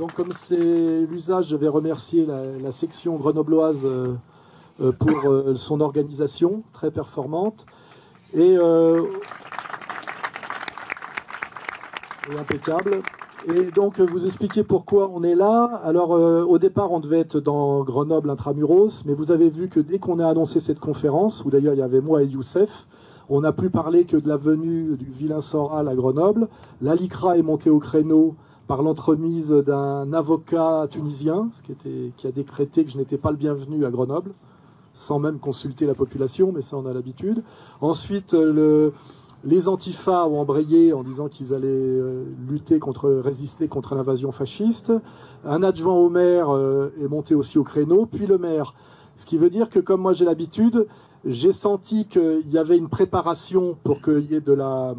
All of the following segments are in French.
Donc, comme c'est l'usage, je vais remercier la, section grenobloise euh, euh, pour euh, son organisation très performante et, impeccable. Et donc, vous expliquer pourquoi on est là. Alors, au départ, on devait être dans Grenoble intramuros, mais vous avez vu que dès qu'on a annoncé cette conférence, où d'ailleurs il y avait moi et Youssef, on n'a plus parlé que de la venue du vilain Soral à Grenoble. La LICRA est montée au créneau par l'entremise d'un avocat tunisien, ce qui, était, qui a décrété que je n'étais pas le bienvenu à Grenoble, sans même consulter la population, mais ça on a l'habitude. Ensuite, le, les antifas ont embrayé en disant qu'ils allaient euh, lutter contre, résister contre l'invasion fasciste. Un adjoint au maire euh, est monté aussi au créneau, puis le maire. Ce qui veut dire que comme moi j'ai l'habitude, j'ai senti qu'il y avait une préparation pour qu'il y ait de la,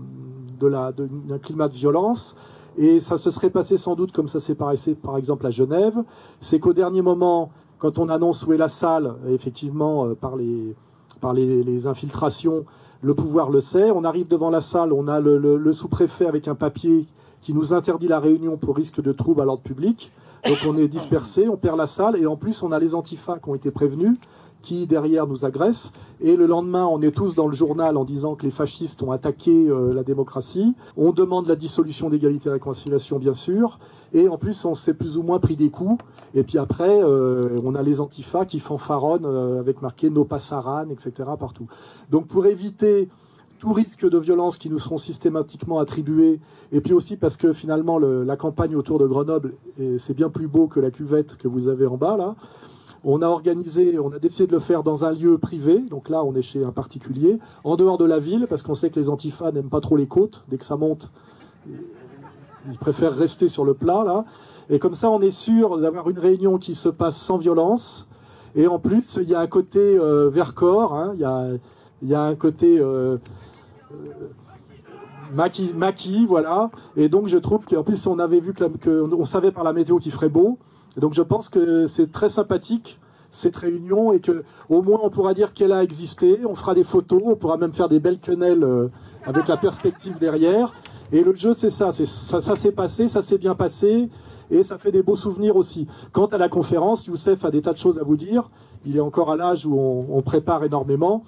de la, d'un climat de violence. Et ça se serait passé sans doute comme ça s'est passé par exemple à Genève. C'est qu'au dernier moment, quand on annonce où est la salle, effectivement, euh, par les, par les, infiltrations, le pouvoir le sait. On arrive devant la salle, on a le, sous-préfet avec un papier qui nous interdit la réunion pour risque de trouble à l'ordre public. Donc on est dispersé, on perd la salle, et en plus on a les antifas qui ont été prévenus qui derrière nous agresse. Et le lendemain, on est tous dans le journal en disant que les fascistes ont attaqué euh, la démocratie. On demande la dissolution d'égalité et réconciliation, bien sûr. Et en plus, on s'est plus ou moins pris des coups. Et puis après, euh, on a les antifas qui fanfaronnent euh, avec marqué No Passaran, etc. partout. Donc pour éviter tout risque de violence qui nous seront systématiquement attribués, et puis aussi parce que finalement la campagne autour de Grenoble, c'est bien plus beau que la cuvette que vous avez en bas là, on a organisé, on a décidé de le faire dans un lieu privé, donc là on est chez un particulier, en dehors de la ville, parce qu'on sait que les antifas n'aiment pas trop les côtes, dès que ça monte, ils préfèrent rester sur le plat là. Et comme ça on est sûr d'avoir une réunion qui se passe sans violence, et en plus il y a un côté euh, Vercors, hein, il, y a, il y a un côté... Euh, maquis, maquis, voilà. Et donc je trouve qu'en plus on avait vu que on savait par la météo qu'il ferait beau, donc je pense que c'est très sympathique cette réunion et que au moins on pourra dire qu'elle a existé, on fera des photos, on pourra même faire des belles quenelles euh, avec la perspective derrière. Et le jeu c'est ça, ça, s'est passé, ça s'est bien passé et ça fait des beaux souvenirs aussi. Quant à la conférence, Youssef a des tas de choses à vous dire. Il est encore à l'âge où on, prépare énormément.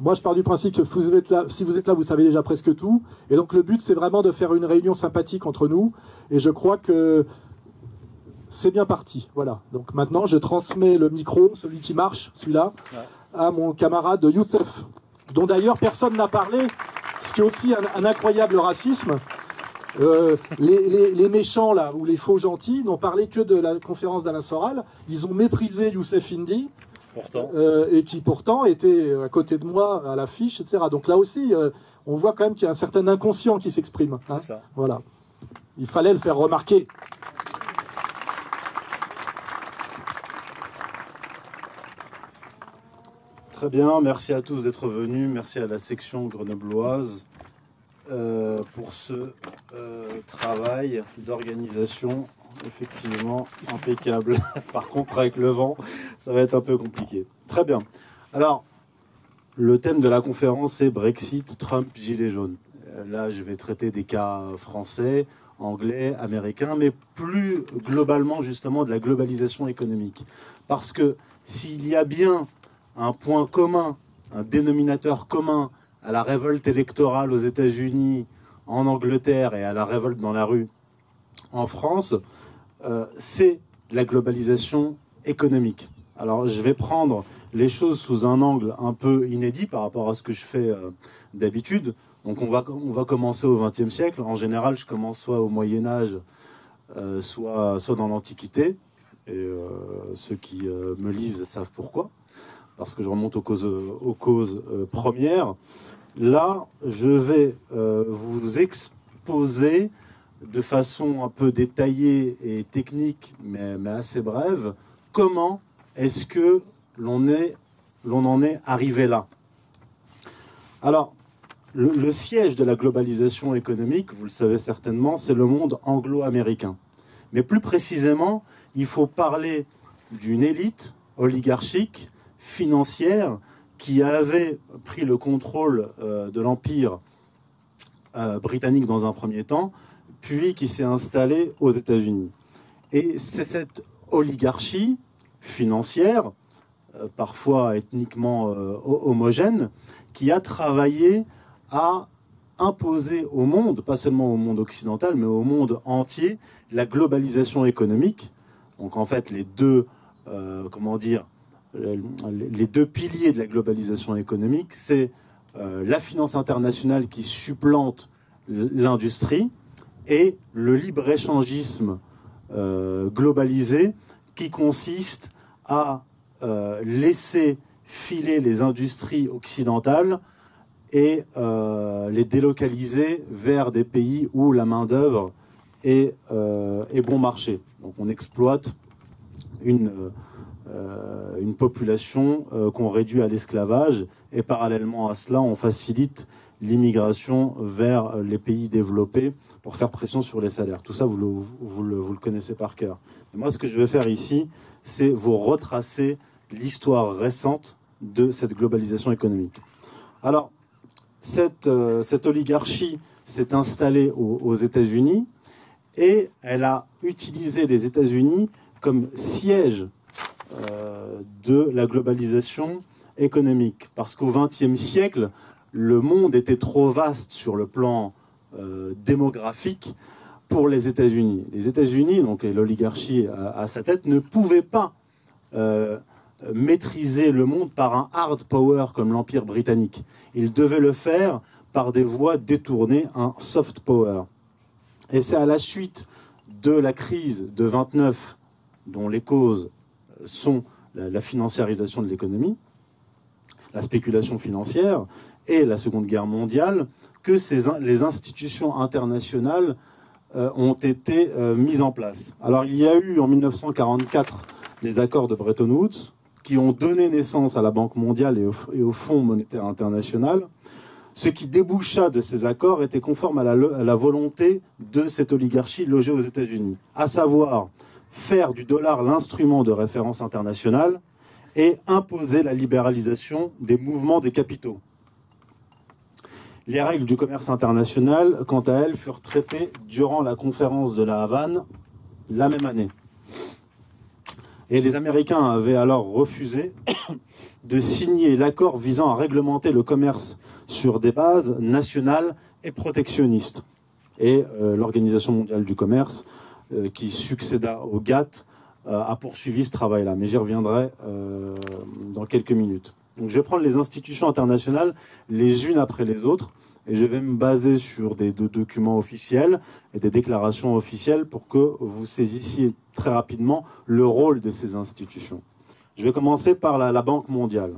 Moi, je pars du principe que vous si vous êtes là, vous savez déjà presque tout. Et donc, le but, c'est vraiment de faire une réunion sympathique entre nous. Et je crois que c'est bien parti. Voilà. Donc maintenant, je transmets le micro, celui qui marche, celui-là, à mon camarade Youssef, dont d'ailleurs personne n'a parlé, ce qui est aussi un, incroyable racisme. Euh, les, méchants là ou les faux gentils n'ont parlé que de la conférence d'Alain Soral. Ils ont méprisé Youssef Indy, pourtant. Euh, et qui pourtant était à côté de moi à l'affiche, etc. Donc là aussi, euh, on voit quand même qu'il y a un certain inconscient qui s'exprime. Hein. Voilà. Il fallait le faire remarquer. Très bien, merci à tous d'être venus. Merci à la section grenobloise euh, pour ce euh, travail d'organisation effectivement impeccable. Par contre, avec le vent, ça va être un peu compliqué. Très bien. Alors, le thème de la conférence est Brexit, Trump, Gilets jaunes. Euh, là, je vais traiter des cas français, anglais, américains, mais plus globalement justement de la globalisation économique. Parce que s'il y a bien un point commun, un dénominateur commun à la révolte électorale aux États-Unis, en Angleterre et à la révolte dans la rue en France, euh, c'est la globalisation économique. Alors je vais prendre les choses sous un angle un peu inédit par rapport à ce que je fais euh, d'habitude. Donc on va, on va commencer au XXe siècle. En général, je commence soit au Moyen Âge, euh, soit, soit dans l'Antiquité. Et ceux qui me lisent savent pourquoi parce que je remonte aux causes, aux causes euh, premières. Là, je vais euh, vous exposer de façon un peu détaillée et technique, mais, mais assez brève, comment est-ce que l'on est, l'on en est arrivé là. Alors, le, le, siège de la globalisation économique, vous le savez certainement, c'est le monde anglo-américain. Mais plus précisément, il faut parler d'une élite oligarchique financière qui avait pris le contrôle euh, de l'empire euh, britannique dans un premier temps, puis qui s'est installée aux États-Unis. Et c'est cette oligarchie financière, euh, parfois ethniquement homogène, qui a travaillé à imposer au monde, pas seulement au monde occidental, mais au monde entier, la globalisation économique. Donc en fait, les deux, comment dire, les deux piliers de la globalisation économique, c'est la finance internationale qui supplante l'industrie et le libre-échangisme globalisé qui consiste à euh, laisser filer les industries occidentales et euh, les délocaliser vers des pays où la main-d'œuvre est, euh, est, bon marché. Donc on exploite une, une population qu'on réduit à l'esclavage et parallèlement à cela, on facilite l'immigration vers les pays développés pour faire pression sur les salaires. Tout ça, vous le, vous le, connaissez par cœur. Moi, ce que je vais faire ici, c'est vous retracer l'histoire récente de cette globalisation économique. Alors, cette, euh, oligarchie s'est installée aux, États-Unis et elle a utilisé les États-Unis comme siège euh, de la globalisation économique. Parce qu'au XXe siècle, le monde était trop vaste sur le plan euh, démographique pour les États-Unis. Les États-Unis, donc l'oligarchie à, sa tête, ne pouvaient pas maîtriser le monde par un hard power comme l'Empire britannique. Il devait le faire par des voies détournées, un soft power. Et c'est à la suite de la crise de 29, dont les causes sont la, financiarisation de l'économie, la spéculation financière et la Seconde Guerre mondiale, que les institutions internationales euh, ont été euh, mises en place. Alors il y a eu en 1944 les accords de Bretton Woods, qui ont donné naissance à la Banque mondiale et au, Fonds monétaire international, ce qui déboucha de ces accords était conforme à la, volonté de cette oligarchie logée aux États-Unis, à savoir faire du dollar l'instrument de référence internationale et imposer la libéralisation des mouvements des capitaux. Les règles du commerce international, quant à elles, furent traitées durant la conférence de la Havane la même année. Et les Américains avaient alors refusé de signer l'accord visant à réglementer le commerce sur des bases nationales et protectionnistes. Et euh, l'Organisation mondiale du commerce, qui succéda au GATT, euh, a poursuivi ce travail-là. Mais j'y reviendrai dans quelques minutes. Donc je vais prendre les institutions internationales les unes après les autres et je vais me baser sur des, documents officiels et des déclarations officielles pour que vous saisissiez très rapidement le rôle de ces institutions. Je vais commencer par la, Banque mondiale.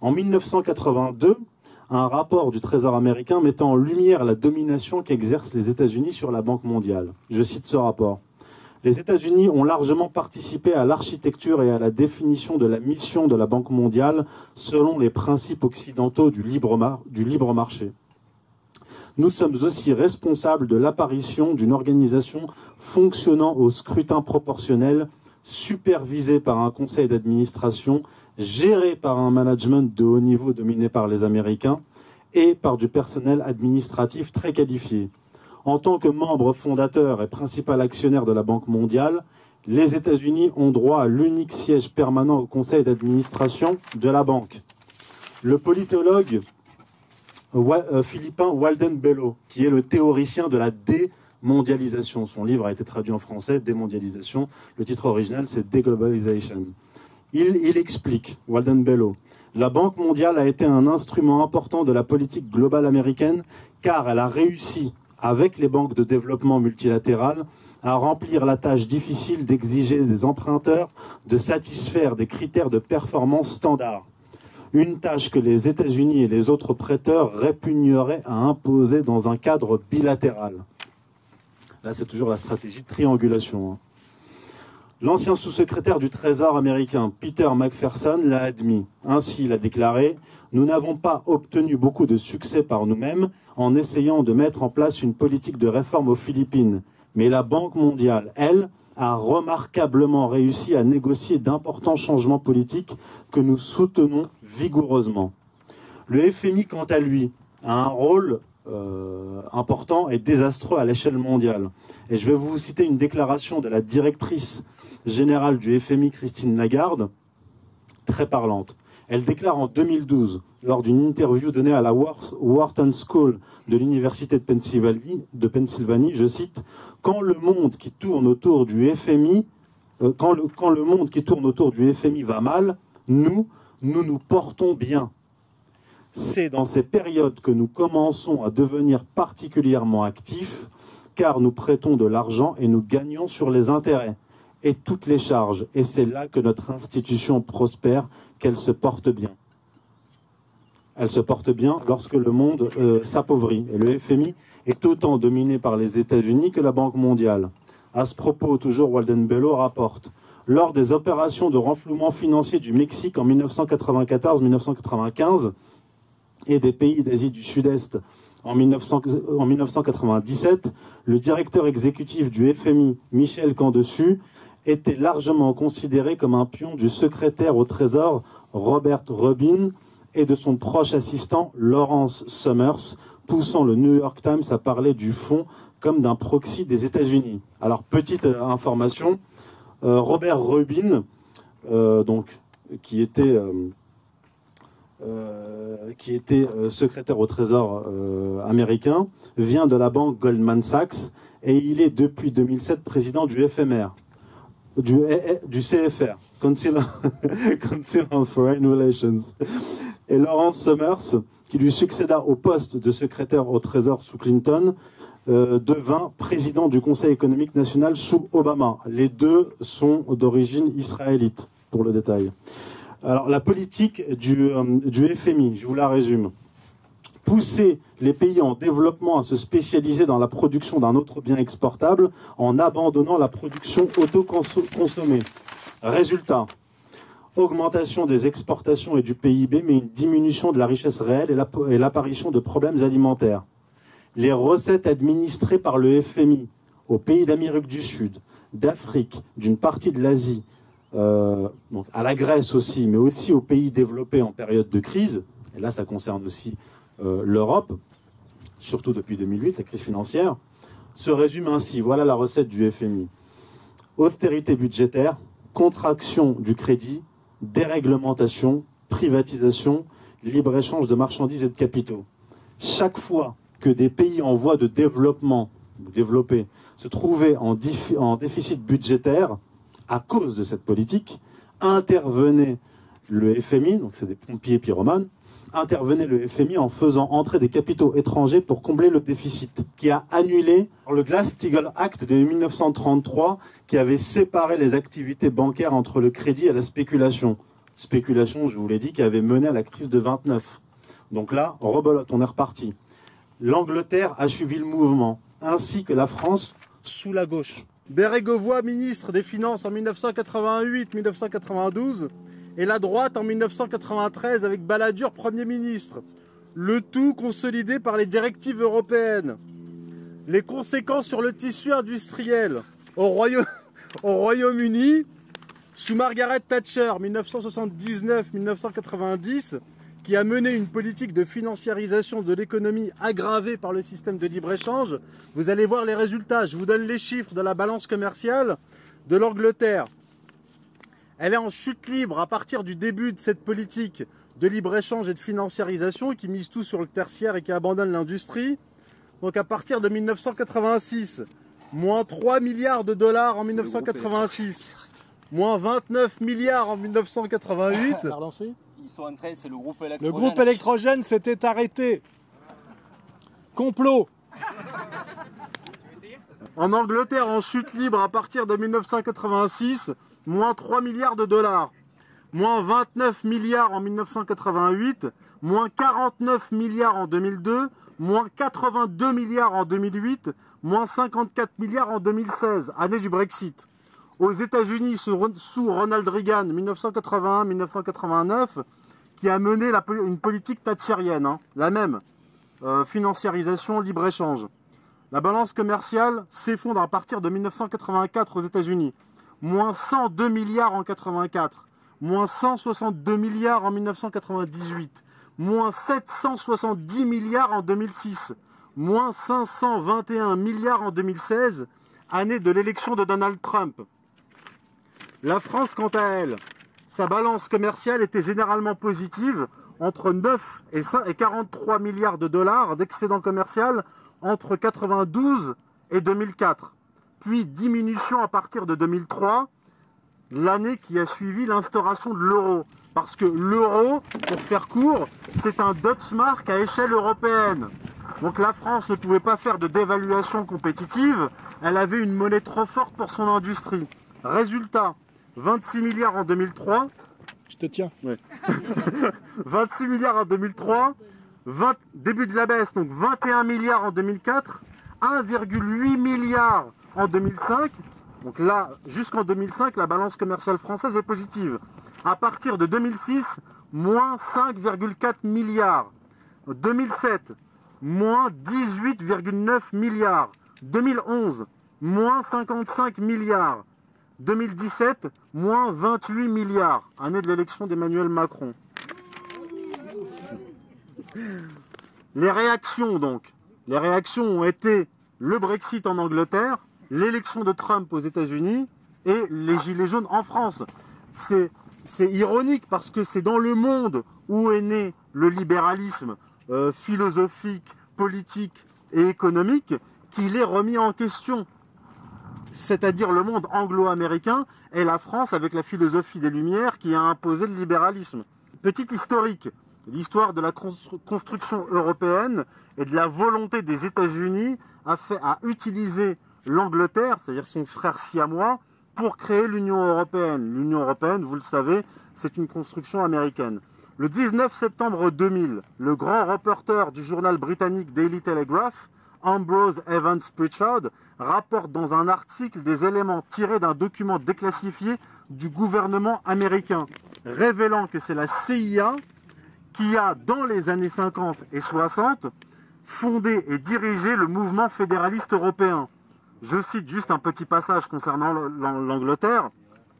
En 1982, un rapport du Trésor américain mettant en lumière la domination qu'exercent les États-Unis sur la Banque mondiale. Je cite ce rapport. Les États-Unis ont largement participé à l'architecture et à la définition de la mission de la Banque mondiale selon les principes occidentaux du libre, marché nous sommes aussi responsables de l'apparition d'une organisation fonctionnant au scrutin proportionnel, supervisée par un conseil d'administration, gérée par un management de haut niveau dominé par les Américains et par du personnel administratif très qualifié. En tant que membre fondateur et principal actionnaire de la Banque mondiale, les États-Unis ont droit à l'unique siège permanent au conseil d'administration de la banque. Le politologue euh, Philippin Walden Bello, qui est le théoricien de la démondialisation. Son livre a été traduit en français, Démondialisation. Le titre original, c'est Deglobalization. Il, explique, Walden Bello, la Banque mondiale a été un instrument important de la politique globale américaine car elle a réussi, avec les banques de développement multilatérales, à remplir la tâche difficile d'exiger des emprunteurs de satisfaire des critères de performance standards une tâche que les États-Unis et les autres prêteurs répugneraient à imposer dans un cadre bilatéral. Là, c'est toujours la stratégie de triangulation. Hein. L'ancien sous-secrétaire du Trésor américain, Peter McPherson, l'a admis. Ainsi, il a déclaré Nous n'avons pas obtenu beaucoup de succès par nous-mêmes en essayant de mettre en place une politique de réforme aux Philippines. Mais la Banque mondiale, elle, a remarquablement réussi à négocier d'importants changements politiques que nous soutenons vigoureusement. Le FMI, quant à lui, a un rôle important et désastreux à l'échelle mondiale. Et je vais vous citer une déclaration de la directrice générale du FMI, Christine Lagarde, très parlante. Elle déclare en 2012, lors d'une interview donnée à la Wharton School de l'Université de Pennsylvanie, je cite, Quand le monde qui tourne autour du FMI, euh, quand, le, quand le monde qui tourne autour du FMI va mal, nous, nous nous portons bien. C'est dans ces périodes que nous commençons à devenir particulièrement actifs, car nous prêtons de l'argent et nous gagnons sur les intérêts et toutes les charges. Et c'est là que notre institution prospère, qu'elle se porte bien. Elle se porte bien lorsque le monde euh, s'appauvrit. Et le FMI est autant dominé par les États-Unis que la Banque mondiale. À ce propos, toujours Walden Bello rapporte lors des opérations de renflouement financier du Mexique en 1994-1995 et des pays d'Asie du Sud-Est en, 1997, le directeur exécutif du FMI, Michel Candessu, était largement considéré comme un pion du secrétaire au Trésor Robert Rubin et de son proche assistant Lawrence Summers, poussant le New York Times à parler du fonds comme d'un proxy des États-Unis. Alors, petite euh, information, euh, Robert Rubin, euh, donc, qui était, qui était secrétaire au Trésor américain, vient de la banque Goldman Sachs et il est depuis 2007 président du FMR du, du CFR, Council, on Foreign Relations. Et Lawrence Summers, qui lui succéda au poste de secrétaire au Trésor sous Clinton, euh, devint président du Conseil économique national sous Obama. Les deux sont d'origine israélite, pour le détail. Alors, la politique du, euh, du FMI, je vous la résume pousser les pays en développement à se spécialiser dans la production d'un autre bien exportable en abandonnant la production auto-consommée. Résultat, augmentation des exportations et du PIB, mais une diminution de la richesse réelle et l'apparition de problèmes alimentaires. Les recettes administrées par le FMI aux pays d'Amérique du Sud, d'Afrique, d'une partie de l'Asie, euh, à la Grèce aussi, mais aussi aux pays développés en période de crise, et là ça concerne aussi l'Europe, surtout depuis 2008, la crise financière, se résume ainsi. Voilà la recette du FMI. Austérité budgétaire, contraction du crédit, déréglementation, privatisation, libre-échange de marchandises et de capitaux. Chaque fois que des pays en voie de développement, développés, se trouvaient en, en déficit budgétaire à cause de cette politique, intervenait le FMI, donc c'est des pompiers pyromanes, intervenait le FMI en faisant entrer des capitaux étrangers pour combler le déficit, qui a annulé le Glass-Steagall Act de 1933, qui avait séparé les activités bancaires entre le crédit et la spéculation. Spéculation, je vous l'ai dit, qui avait mené à la crise de 29. Donc là, rebolote, on est reparti. L'Angleterre a suivi le mouvement, ainsi que la France sous la gauche. Bérégovoy, ministre des Finances en 1988-1992, et la droite en 1993 avec Balladur Premier ministre. Le tout consolidé par les directives européennes. Les conséquences sur le tissu industriel au, Royaume-Uni, sous Margaret Thatcher 1979-1990, qui a mené une politique de financiarisation de l'économie aggravée par le système de libre-échange, vous allez voir les résultats. Je vous donne les chiffres de la balance commerciale de l'Angleterre. Elle est en chute libre à partir du début de cette politique de libre-échange et de financiarisation qui mise tout sur le tertiaire et qui abandonne l'industrie. Donc à partir de 1986, moins 3 milliards de dollars en 1986, moins 29 milliards en 1988. Ils sont en train, c'est le groupe électrogène. Le groupe électrogène s'était arrêté. Complot. En Angleterre, en chute libre à partir de 1986, moins 3 milliards de dollars, moins 29 milliards en 1988, moins 49 milliards en 2002, moins 82 milliards en 2008, moins 54 milliards en 2016, année du Brexit. Aux États-Unis, sous Ronald Reagan, 1981-1989, qui a mené une politique thatchérienne, hein, la même, euh, financiarisation, libre-échange. La balance commerciale s'effondre à partir de 1984 aux États-Unis moins 102 milliards en 84, moins 162 milliards en 1998, moins 770 milliards en 2006, moins 521 milliards en 2016, année de l'élection de Donald Trump. La France, quant à elle, sa balance commerciale était généralement positive, entre 9 et 43 milliards de dollars d'excédent commercial entre 92 et 2004, puis diminution à partir de 2003, l'année qui a suivi l'instauration de l'euro. Parce que l'euro, pour faire court, c'est un Mark à échelle européenne. Donc la France ne pouvait pas faire de dévaluation compétitive, elle avait une monnaie trop forte pour son industrie. Résultat, 26 milliards en 2003. Je te tiens. 26 milliards en 2003, début de la baisse, donc 21 milliards en 2004, 1,8 milliard en 2005. Donc là, jusqu'en 2005, la balance commerciale française est positive. À partir de 2006, moins 5,4 milliards. 2007, moins 18,9 milliards. 2011, moins 55 milliards. 2017, moins 28 milliards, année de l'élection d'Emmanuel Macron. Les réactions donc. Les réactions ont été le Brexit en Angleterre, l'élection de Trump aux États-Unis et les Gilets jaunes en France. C'est, ironique parce que c'est dans le monde où est né le libéralisme euh, philosophique, politique et économique qu'il est remis en question. C'est-à-dire le monde anglo-américain et la France avec la philosophie des Lumières qui a imposé le libéralisme. Petite historique, l'histoire de la construction européenne et de la volonté des États-Unis à, à utiliser l'Angleterre, c'est-à-dire son frère siamois, pour créer l'Union européenne. L'Union européenne, vous le savez, c'est une construction américaine. Le 19 septembre 2000, le grand reporter du journal britannique Daily Telegraph, Ambrose Evans Pritchard, rapporte dans un article des éléments tirés d'un document déclassifié du gouvernement américain, révélant que c'est la CIA qui a, dans les années 50 et 60, fondé et dirigé le mouvement fédéraliste européen. Je cite juste un petit passage concernant l'Angleterre.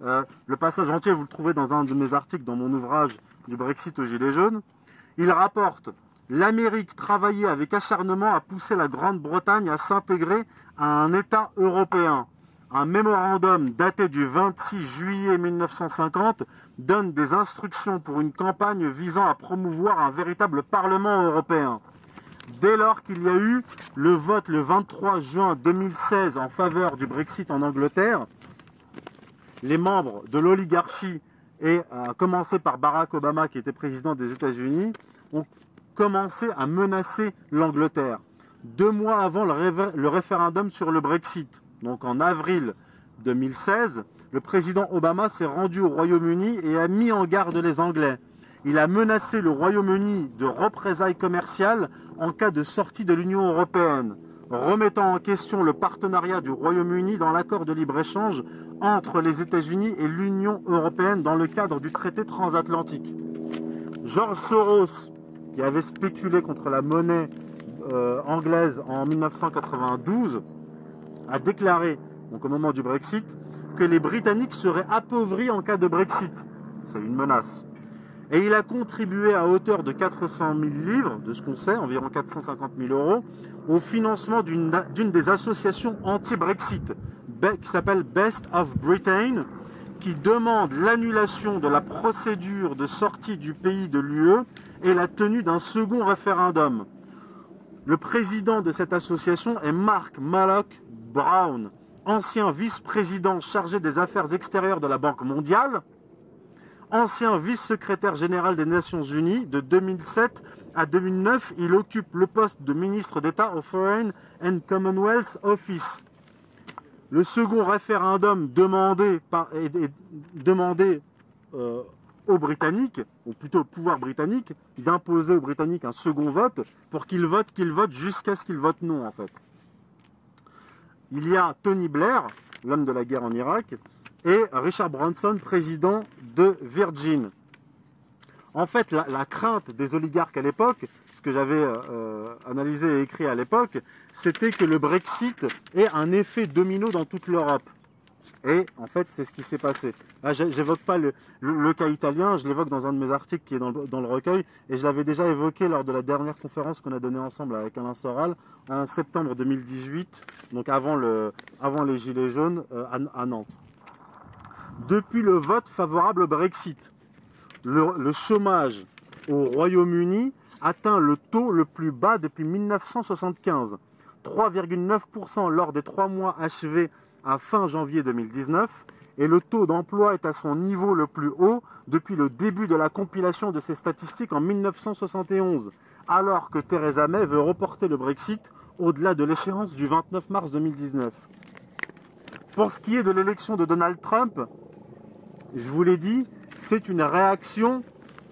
Euh, le passage entier, vous le trouvez dans un de mes articles dans mon ouvrage du Brexit aux Gilets jaunes. Il rapporte L'Amérique travaillait avec acharnement à pousser la Grande-Bretagne à s'intégrer à un État européen. Un mémorandum daté du 26 juillet 1950 donne des instructions pour une campagne visant à promouvoir un véritable Parlement européen. Dès lors qu'il y a eu le vote le 23 juin 2016 en faveur du Brexit en Angleterre, les membres de l'oligarchie, et à commencer par Barack Obama qui était président des États-Unis, ont commencé à menacer l'Angleterre. Deux mois avant le, référendum sur le Brexit, donc en avril 2016, le président Obama s'est rendu au Royaume-Uni et a mis en garde les Anglais. Il a menacé le Royaume-Uni de représailles commerciales en cas de sortie de l'Union européenne, remettant en question le partenariat du Royaume-Uni dans l'accord de libre-échange entre les États-Unis et l'Union européenne dans le cadre du traité transatlantique. George Soros, qui avait spéculé contre la monnaie euh, anglaise en 1992, a déclaré, au moment du Brexit, que les Britanniques seraient appauvris en cas de Brexit. C'est une menace. Et il a contribué à hauteur de 400 000 livres, de ce qu'on sait, environ 450 000 euros, au financement d'une des associations anti-Brexit, qui s'appelle Best of Britain, qui demande l'annulation de la procédure de sortie du pays de l'UE et la tenue d'un second référendum. Le président de cette association est Mark Mallock Brown, ancien vice-président chargé des affaires extérieures de la Banque mondiale, ancien vice-secrétaire général des Nations Unies de 2007 à 2009, il occupe le poste de ministre d'État au Foreign and Commonwealth Office le second référendum demandé, demandé euh, aux Britanniques, ou plutôt au pouvoir britannique, d'imposer aux Britanniques un second vote pour qu'ils votent, qu'ils votent jusqu'à ce qu'ils votent non en fait. Il y a Tony Blair, l'homme de la guerre en Irak, et Richard Branson, président de Virgin. En fait, la crainte des oligarques à l'époque, que j'avais euh, euh, analysé et écrit à l'époque, c'était que le Brexit ait un effet domino dans toute l'Europe. Et en fait, c'est ce qui s'est passé. Là, j'évoque pas le, cas italien, je l'évoque dans un de mes articles qui est dans le, recueil, et je l'avais déjà évoqué lors de la dernière conférence qu'on a donnée ensemble avec Alain Soral en septembre 2018, donc avant les Gilets jaunes euh, à, Nantes. Depuis le vote favorable au Brexit, le chômage au Royaume-Uni atteint le taux le plus bas depuis 1975. 3,9% lors des trois mois achevés à fin janvier 2019 et le taux d'emploi est à son niveau le plus haut depuis le début de la compilation de ces statistiques en 1971, alors que Theresa May veut reporter le Brexit au-delà de l'échéance du 29 mars 2019. Pour ce qui est de l'élection de Donald Trump, je vous l'ai dit, c'est une réaction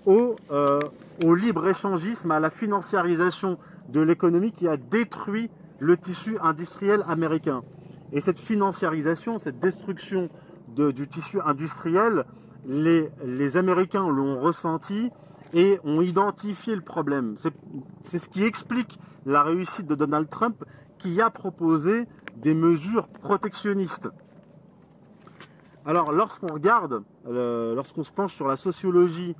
au, euh, libre-échangisme, à la financiarisation de l'économie qui a détruit le tissu industriel américain. Et cette financiarisation, cette destruction du tissu industriel, les Américains l'ont ressenti et ont identifié le problème. C'est ce qui explique la réussite de Donald Trump qui a proposé des mesures protectionnistes. Alors lorsqu'on regarde, lorsqu'on se penche sur la sociologie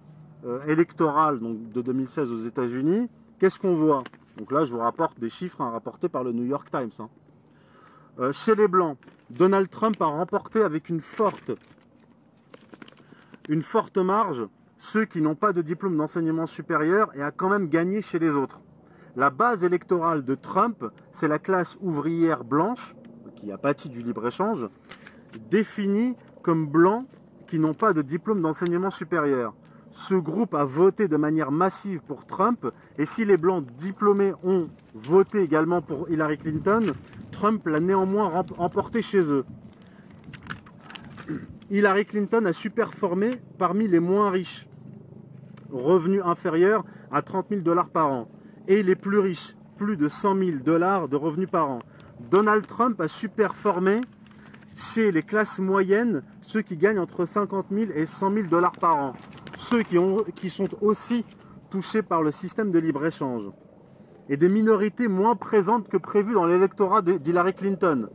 euh, électorale de 2016 aux États-Unis, qu'est-ce qu'on voit? Donc là, je vous rapporte des chiffres hein, rapportés par le New York Times. Hein. Euh, chez les Blancs, Donald Trump a remporté avec une forte, une forte marge ceux qui n'ont pas de diplôme d'enseignement supérieur et a quand même gagné chez les autres. La base électorale de Trump, c'est la classe ouvrière blanche, qui a pâti du libre-échange, définie comme blancs qui n'ont pas de diplôme d'enseignement supérieur. Ce groupe a voté de manière massive pour Trump, et si les blancs diplômés ont voté également pour Hillary Clinton, Trump l'a néanmoins emporté chez eux. Hillary Clinton a superformé parmi les moins riches, revenus inférieurs à 30 000 dollars par an, et les plus riches, plus de 100 000 dollars de revenus par an. Donald Trump a superformé chez les classes moyennes, ceux qui gagnent entre 50 000 et 100 000 dollars par an, ceux qui, ont, qui sont aussi touchés par le système de libre-échange et des minorités moins présentes que prévu dans l'électorat d'Hillary Clinton.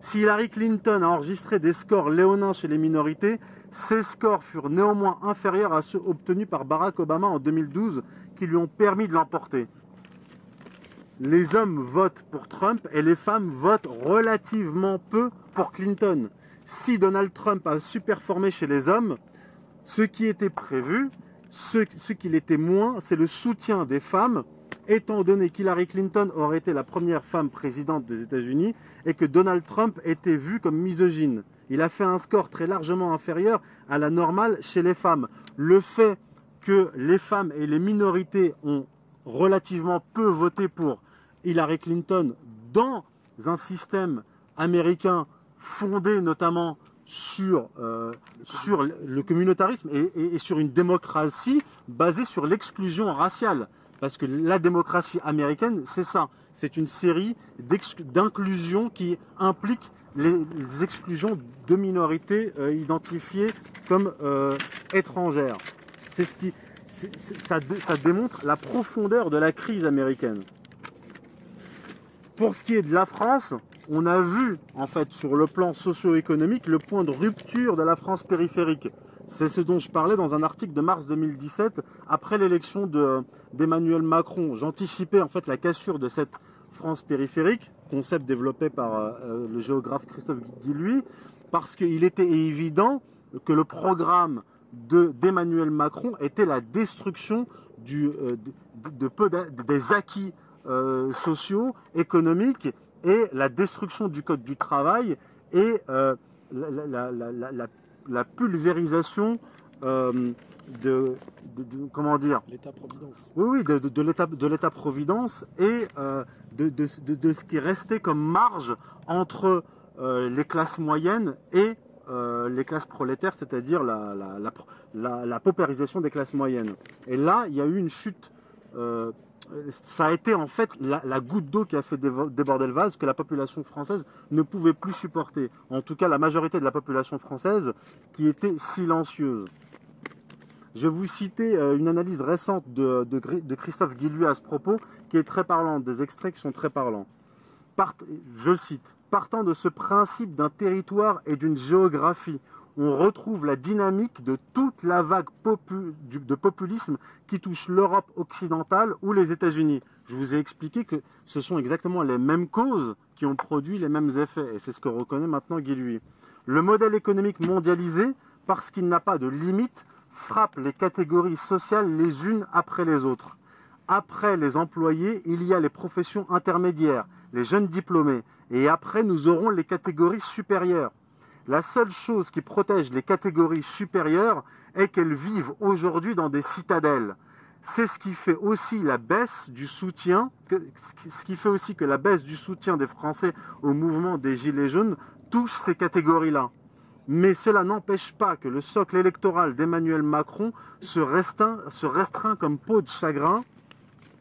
Si Hillary Clinton a enregistré des scores léonins chez les minorités, ces scores furent néanmoins inférieurs à ceux obtenus par Barack Obama en 2012 qui lui ont permis de l'emporter. Les hommes votent pour Trump et les femmes votent relativement peu pour Clinton. Si Donald Trump a superformé chez les hommes, ce qui était prévu, ce, ce qu'il était moins, c'est le soutien des femmes étant donné qu'Hillary Clinton aurait été la première femme présidente des États-Unis et que Donald Trump était vu comme misogyne. Il a fait un score très largement inférieur à la normale chez les femmes. Le fait que les femmes et les minorités ont relativement peu voté pour Hillary Clinton dans un système américain fondé notamment sur, euh, le communautarisme et, sur une démocratie basée sur l'exclusion raciale. Parce que la démocratie américaine, c'est ça. C'est une série d'inclusions qui implique les, exclusions de minorités euh, identifiées comme euh, étrangères. C'est ce qui, ça démontre la profondeur de la crise américaine. Pour ce qui est de la France, on a vu, en fait, sur le plan socio-économique, le point de rupture de la France périphérique. C'est ce dont je parlais dans un article de mars 2017, après l'élection d'Emmanuel Macron. J'anticipais en fait la cassure de cette France périphérique, concept développé par euh, le géographe Christophe Guilluy, parce qu'il était évident que le programme d'Emmanuel Macron était la destruction euh, peu des acquis euh, sociaux, économiques et la destruction du code du travail et la, la, la pulvérisation euh, de, comment dire? L'État-providence. Oui, oui, de, de l'État-providence et euh, de, ce qui est resté comme marge entre euh, les classes moyennes et les classes prolétaires, c'est-à-dire la, la, la, paupérisation des classes moyennes. Et là, il y a eu une chute ça a été en fait la, goutte d'eau qui a fait déborder le vase que la population française ne pouvait plus supporter. En tout cas, la majorité de la population française qui était silencieuse. Je vais vous citer euh, une analyse récente de, Christophe Guilluy à ce propos qui est très parlante, des extraits qui sont très parlants. je cite, partant de ce principe d'un territoire et d'une géographie, on retrouve la dynamique de toute la vague de populisme qui touche l'Europe occidentale ou les États-Unis. Je vous ai expliqué que ce sont exactement les mêmes causes qui ont produit les mêmes effets, et c'est ce que reconnaît maintenant Guy Lui. Le modèle économique mondialisé, parce qu'il n'a pas de limite, frappe les catégories sociales les unes après les autres. Après les employés, il y a les professions intermédiaires, les jeunes diplômés, et après nous aurons les catégories supérieures. La seule chose qui protège les catégories supérieures est qu'elles vivent aujourd'hui dans des citadelles. C'est ce qui fait aussi la baisse du soutien, ce qui fait aussi que la baisse du soutien des Français au mouvement des Gilets jaunes touche ces catégories-là. Mais cela n'empêche pas que le socle électoral d'Emmanuel Macron se restreint, se restreint comme peau de chagrin.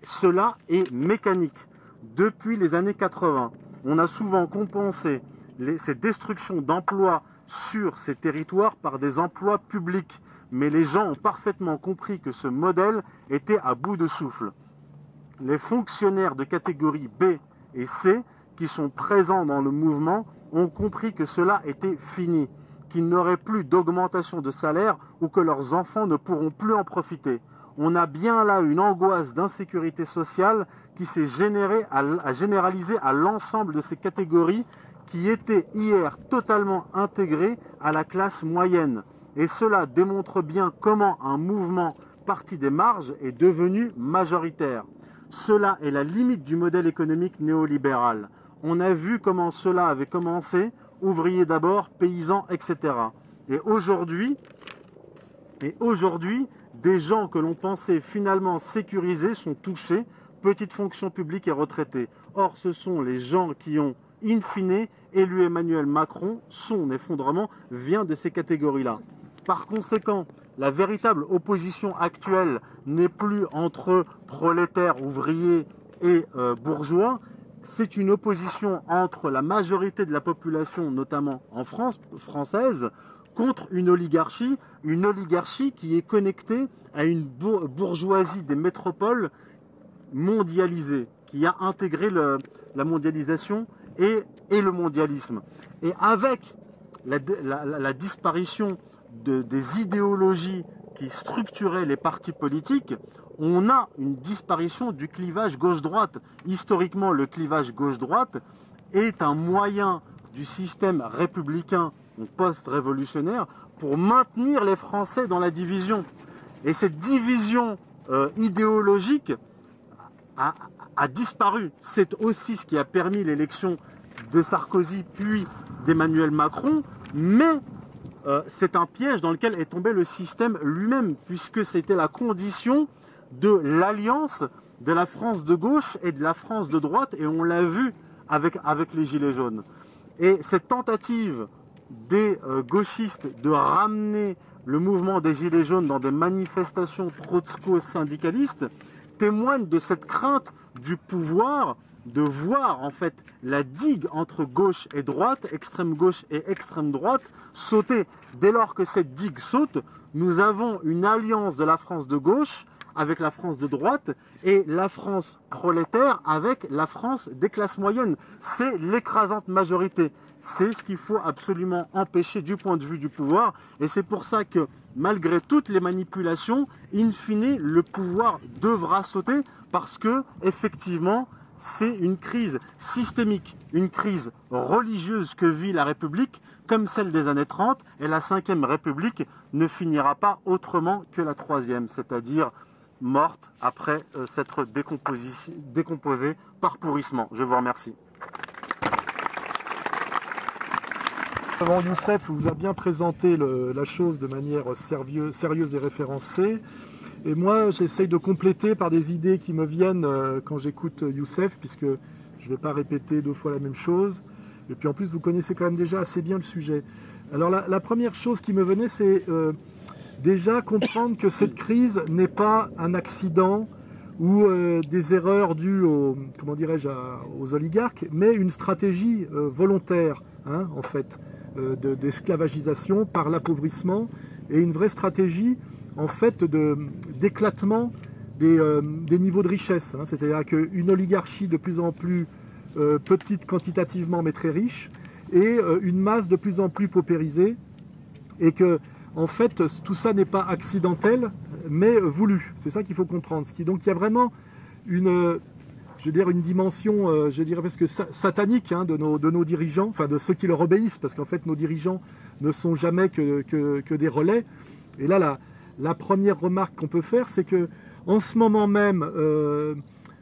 Cela est mécanique. Depuis les années 80, on a souvent compensé ces destructions d'emplois sur ces territoires par des emplois publics. Mais les gens ont parfaitement compris que ce modèle était à bout de souffle. Les fonctionnaires de catégorie B et C qui sont présents dans le mouvement ont compris que cela était fini, qu'ils n'auraient plus d'augmentation de salaire ou que leurs enfants ne pourront plus en profiter. On a bien là une angoisse d'insécurité sociale qui s'est généralisée à l'ensemble de ces catégories qui étaient hier totalement intégrés à la classe moyenne. Et cela démontre bien comment un mouvement parti des marges est devenu majoritaire. Cela est la limite du modèle économique néolibéral. On a vu comment cela avait commencé, ouvriers d'abord, paysans, etc. Et aujourd'hui, et aujourd'hui, des gens que l'on pensait finalement sécurisés sont touchés, petites fonctions publiques et retraités. Or, ce sont les gens qui ont in fine, élu Emmanuel Macron, son effondrement vient de ces catégories-là. Par conséquent, la véritable opposition actuelle n'est plus entre prolétaires, ouvriers et euh, bourgeois, c'est une opposition entre la majorité de la population, notamment en France, française, contre une oligarchie, une oligarchie qui est connectée à une bourgeoisie des métropoles mondialisée, qui a intégré la mondialisation et, le mondialisme. Et avec la, disparition des idéologies qui structuraient les partis politiques, on a une disparition du clivage gauche-droite. Historiquement, le clivage gauche-droite est un moyen du système républicain post-révolutionnaire pour maintenir les Français dans la division. Et cette division euh, idéologique a, a disparu. C'est aussi ce qui a permis l'élection de Sarkozy puis d'Emmanuel Macron, mais euh, c'est un piège dans lequel est tombé le système lui-même, puisque c'était la condition de l'alliance de la France de gauche et de la France de droite, et on l'a vu avec, avec les Gilets jaunes. Et cette tentative des euh, gauchistes de ramener le mouvement des Gilets jaunes dans des manifestations trotsko-syndicalistes témoigne de cette crainte du pouvoir de voir en fait la digue entre gauche et droite, extrême gauche et extrême droite, sauter. Dès lors que cette digue saute, nous avons une alliance de la France de gauche avec la France de droite et la France prolétaire avec la France des classes moyennes. C'est l'écrasante majorité. C'est ce qu'il faut absolument empêcher du point de vue du pouvoir. Et c'est pour ça que malgré toutes les manipulations, in fine, le pouvoir devra sauter parce que, effectivement, c'est une crise systémique, une crise religieuse que vit la République, comme celle des années 30, et la Ve République ne finira pas autrement que la Troisième, c'est-à-dire morte après euh, s'être décomposée par pourrissement. Je vous remercie. Avant Youssef vous a bien présenté la chose de manière sérieuse et référencée. Et moi, j'essaye de compléter par des idées qui me viennent euh, quand j'écoute Youssef, puisque je ne vais pas répéter deux fois la même chose. Et puis en plus, vous connaissez quand même déjà assez bien le sujet. Alors la, première chose qui me venait, c'est euh, déjà comprendre que cette crise n'est pas un accident ou euh, des erreurs dues aux, comment dirais-je, aux oligarques, mais une stratégie volontaire, hein, en fait, d'esclavagisation par l'appauvrissement et une vraie stratégie en fait d'éclatement des, euh, des, niveaux de richesse. Hein. C'est-à-dire qu'une oligarchie de plus en plus petite quantitativement mais très riche, et une masse de plus en plus paupérisée, et que en fait tout ça n'est pas accidentel, mais voulu. C'est ça qu'il faut comprendre. Donc il y a vraiment une, je veux dire, une dimension, euh, presque satanique hein, de, nos, dirigeants, enfin de ceux qui leur obéissent, parce qu'en fait nos dirigeants ne sont jamais que, des relais. Et là, la, la première remarque qu'on peut faire, c'est que en ce moment même, euh,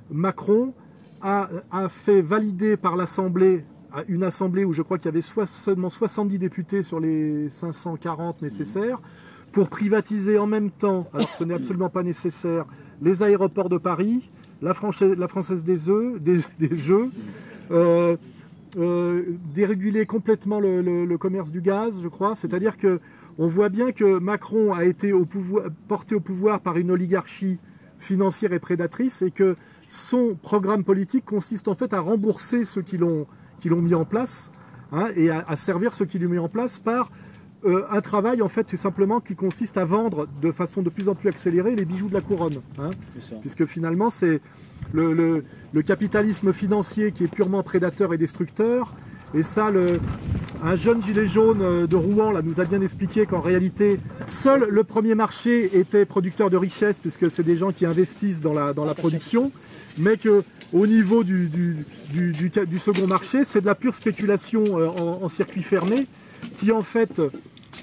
Macron a, a, fait valider par l'Assemblée, une assemblée où je crois qu'il y avait seulement 70 députés sur les 540 nécessaires, pour privatiser en même temps, alors ce n'est absolument pas nécessaire, les aéroports de Paris, la, Française des, œufs, des, Jeux, euh, euh, déréguler complètement le, commerce du gaz, je crois. C'est-à-dire que on voit bien que Macron a été porté au pouvoir par une oligarchie financière et prédatrice et que son programme politique consiste en fait à rembourser ceux qui l'ont mis en place hein, et à, servir ceux qui l'ont mis en place par euh, un travail en fait tout simplement qui consiste à vendre de façon de plus en plus accélérée les bijoux de la couronne. Hein. puisque finalement c'est le, capitalisme financier qui est purement prédateur et destructeur. Et ça, le, un jeune gilet jaune euh, de Rouen là, nous a bien expliqué qu'en réalité, seul le premier marché était producteur de richesse, puisque c'est des gens qui investissent dans la, dans la production, mais qu'au niveau du, du, du, second marché, c'est de la pure spéculation euh, en, en circuit fermé, qui en fait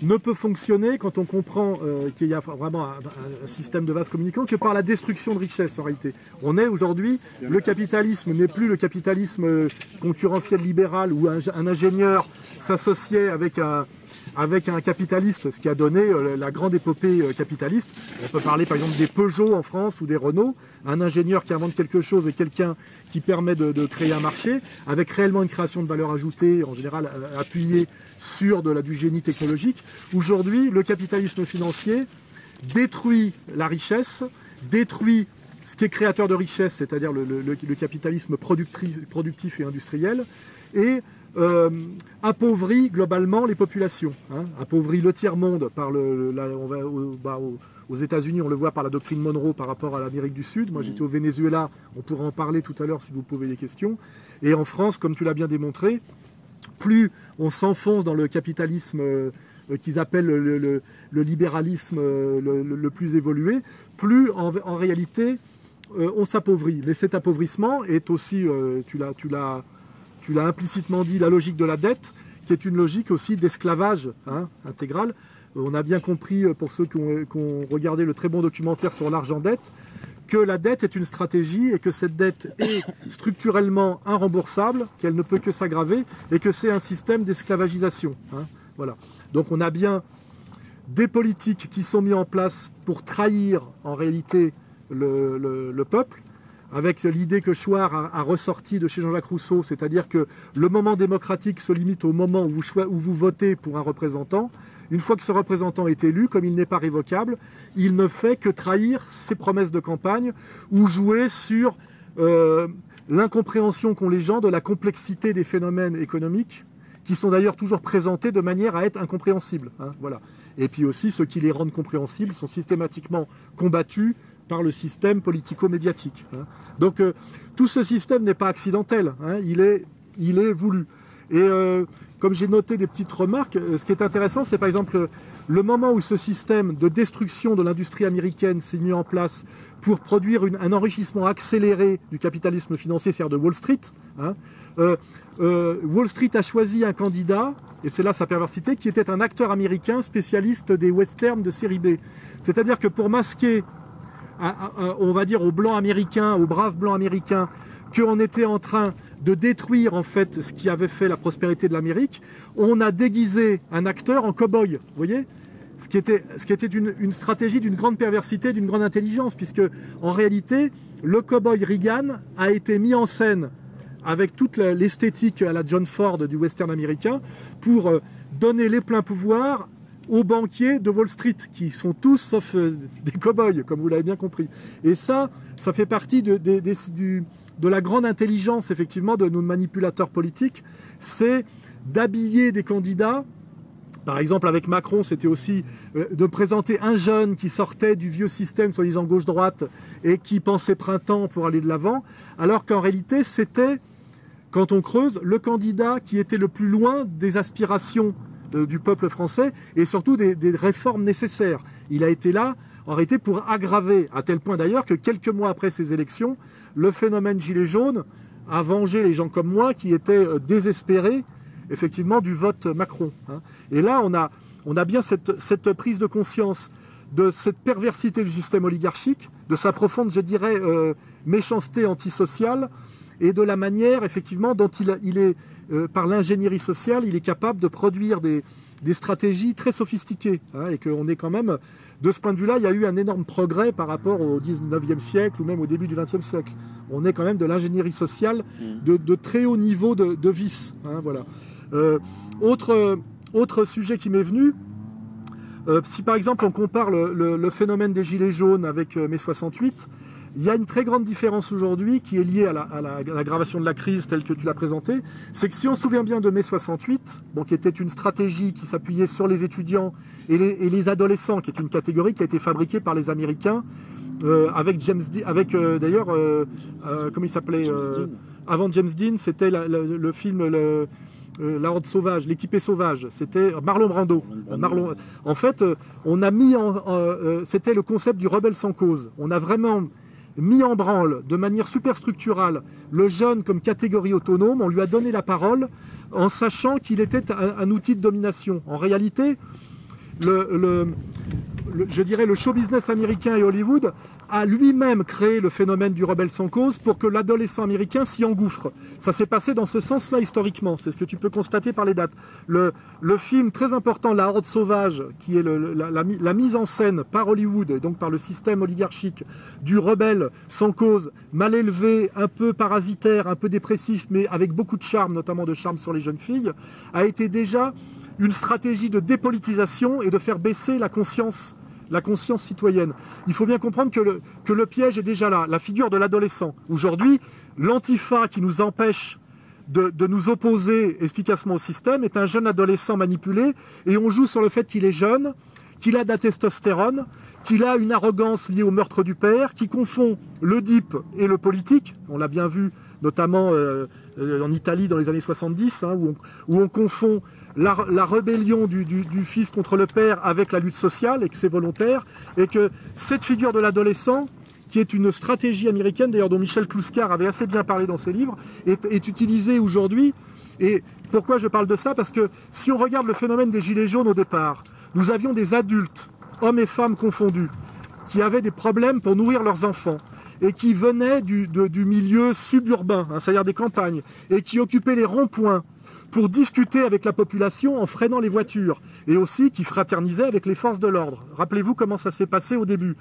ne peut fonctionner quand on comprend euh, qu'il y a vraiment un, système de vase communicant que par la destruction de richesses en réalité. On est aujourd'hui, le capitalisme n'est plus le capitalisme euh, concurrentiel libéral où un ingénieur s'associait avec un, avec un capitaliste, ce qui a donné euh, la grande épopée euh, capitaliste. On peut parler par exemple des Peugeot en France ou des Renault, un ingénieur qui invente quelque chose et quelqu'un qui permet de, créer un marché, avec réellement une création de valeur ajoutée, en général euh, appuyée sur de la, du génie technologique. Aujourd'hui, le capitalisme financier détruit la richesse, détruit ce qui est créateur de richesse, c'est-à-dire le, capitalisme productif et industriel, et euh, appauvrit globalement les populations, hein, appauvrit le tiers-monde par le, on va, bah, aux États-Unis, on le voit par la doctrine Monroe par rapport à l'Amérique du Sud. Moi, j'étais au Venezuela, on pourra en parler tout à l'heure si vous posez des questions. Et en France, comme tu l'as bien démontré, plus on s'enfonce dans le capitalisme euh, qu'ils appellent le, libéralisme euh, le, plus évolué, plus en, réalité on s'appauvrit. Mais cet appauvrissement est aussi, tu l'as tu l'as implicitement dit, la logique de la dette, qui est une logique aussi d'esclavage hein, intégral. On a bien compris, euh, pour ceux qui ont, regardé le très bon documentaire sur l'argent dette, que la dette est une stratégie et que cette dette est structurellement irremboursable, qu'elle ne peut que s'aggraver et que c'est un système d'esclavagisation. Hein. Donc on a bien des politiques qui sont mises en place pour trahir en réalité le peuple, avec l'idée que Chouard a, ressorti de chez Jean-Jacques Rousseau, c'est-à-dire que le moment démocratique se limite au moment où vous, où vous votez pour un représentant. Une fois que ce représentant est élu, comme il n'est pas révocable, il ne fait que trahir ses promesses de campagne ou jouer sur euh, l'incompréhension qu'ont les gens de la complexité des phénomènes économiques, qui sont d'ailleurs toujours présentés de manière à être incompréhensibles. Hein, voilà. Et puis aussi, ceux qui les rendent compréhensibles sont systématiquement combattus par le système politico-médiatique. Hein. Donc euh, tout ce système n'est pas accidentel, hein. il, est, voulu. Et euh, comme j'ai noté des petites remarques, euh, ce qui est intéressant, c'est par exemple le moment où ce système de destruction de l'industrie américaine s'est mis en place pour produire un enrichissement accéléré du capitalisme financier, c'est-à-dire de Wall Street. Hein, Wall Street a choisi un candidat, et c'est là sa perversité, qui était un acteur américain spécialiste des westerns de série B. C'est-à-dire que pour masquer on va dire aux blancs américains, aux braves blancs américains, qu'on était en train de détruire en fait ce qui avait fait la prospérité de l'Amérique, on a déguisé un acteur en cow-boy, voyez? Ce qui était, était une, stratégie d'une grande perversité, d'une grande intelligence, puisque en réalité, le cow-boy Reagan a été mis en scène avec toute l'esthétique à la John Ford du western américain pour euh, donner les pleins pouvoirs aux banquiers de Wall Street, qui sont tous sauf euh, des cow-boys, comme vous l'avez bien compris. Et ça, ça fait partie de, la grande intelligence, effectivement, de nos manipulateurs politiques, c'est d'habiller des candidats. Par exemple, avec Macron, c'était aussi euh, de présenter un jeune qui sortait du vieux système, soi-disant gauche-droite, et qui pensait printemps pour aller de l'avant, alors qu'en réalité, c'était quand on creuse, le candidat qui était le plus loin des aspirations du peuple français et surtout des, réformes nécessaires. Il a été là, en réalité, pour aggraver, à tel point d'ailleurs que quelques mois après ces élections, le phénomène gilet jaune a vengé les gens comme moi qui étaient euh, désespérés, effectivement, du vote Macron. Hein. Et là, on a, on a bien cette, prise de conscience de cette perversité du système oligarchique, de sa profonde, je dirais, euh, méchanceté antisociale, et de la manière, effectivement, dont il, est, euh, par l'ingénierie sociale, il est capable de produire des, stratégies très sophistiquées. Hein, et qu'on est quand même, de ce point de vue-là, il y a eu un énorme progrès par rapport au 19e siècle ou même au début du 20e siècle. On est quand même de l'ingénierie sociale mm. de, très haut niveau de, vice. Hein, voilà. Euh, autre, autre sujet qui m'est venu, euh, si par exemple on compare le, phénomène des gilets jaunes avec mai 68, il y a une très grande différence aujourd'hui qui est liée à l'aggravation de la crise telle que tu l'as présentée. C'est que si on se souvient bien de mai 68, bon, qui était une stratégie qui s'appuyait sur les étudiants et les, adolescents, qui est une catégorie qui a été fabriquée par les Américains, euh, avec James avec euh, d'ailleurs, euh, comment il s'appelait Avant James Dean, c'était le film La Horde Sauvage, l'équipé sauvage, c'était Marlon Brando. Marlon, en fait, on a mis en, c'était le concept du rebelle sans cause. On a vraiment mis en branle de manière superstructurale le jeune comme catégorie autonome, on lui a donné la parole en sachant qu'il était un, outil de domination. En réalité, je dirais le show business américain et Hollywood a lui-même créé le phénomène du rebelle sans cause pour que l'adolescent américain s'y engouffre. Ça s'est passé dans ce sens-là historiquement, c'est ce que tu peux constater par les dates. Le, film très important, La Horde Sauvage, qui est la, mise en scène par Hollywood, et donc par le système oligarchique, du rebelle sans cause, mal élevé, un peu parasitaire, un peu dépressif, mais avec beaucoup de charme, notamment de charme sur les jeunes filles, a été déjà une stratégie de dépolitisation et de faire baisser la conscience la conscience citoyenne. Il faut bien comprendre que le, piège est déjà là, la figure de l'adolescent. Aujourd'hui, l'antifa qui nous empêche de, nous opposer efficacement au système est un jeune adolescent manipulé et on joue sur le fait qu'il est jeune, qu'il a de la testostérone, qu'il a une arrogance liée au meurtre du père, qui confond le DIP et le politique. On l'a bien vu notamment euh, en Italie dans les années 70, hein, où, on, confond la, rébellion du, fils contre le père avec la lutte sociale et que c'est volontaire, et que cette figure de l'adolescent, qui est une stratégie américaine, d'ailleurs dont Michel Kluskar avait assez bien parlé dans ses livres, est, est utilisée aujourd'hui. Et pourquoi je parle de ça? Parce que si on regarde le phénomène des gilets jaunes au départ, nous avions des adultes, hommes et femmes confondus, qui avaient des problèmes pour nourrir leurs enfants et qui venaient du, milieu suburbain, hein, c'est-à-dire des campagnes, et qui occupaient les ronds-points pour discuter avec la population en freinant les voitures, et aussi qui fraternisaient avec les forces de l'ordre. Rappelez-vous comment ça s'est passé au début.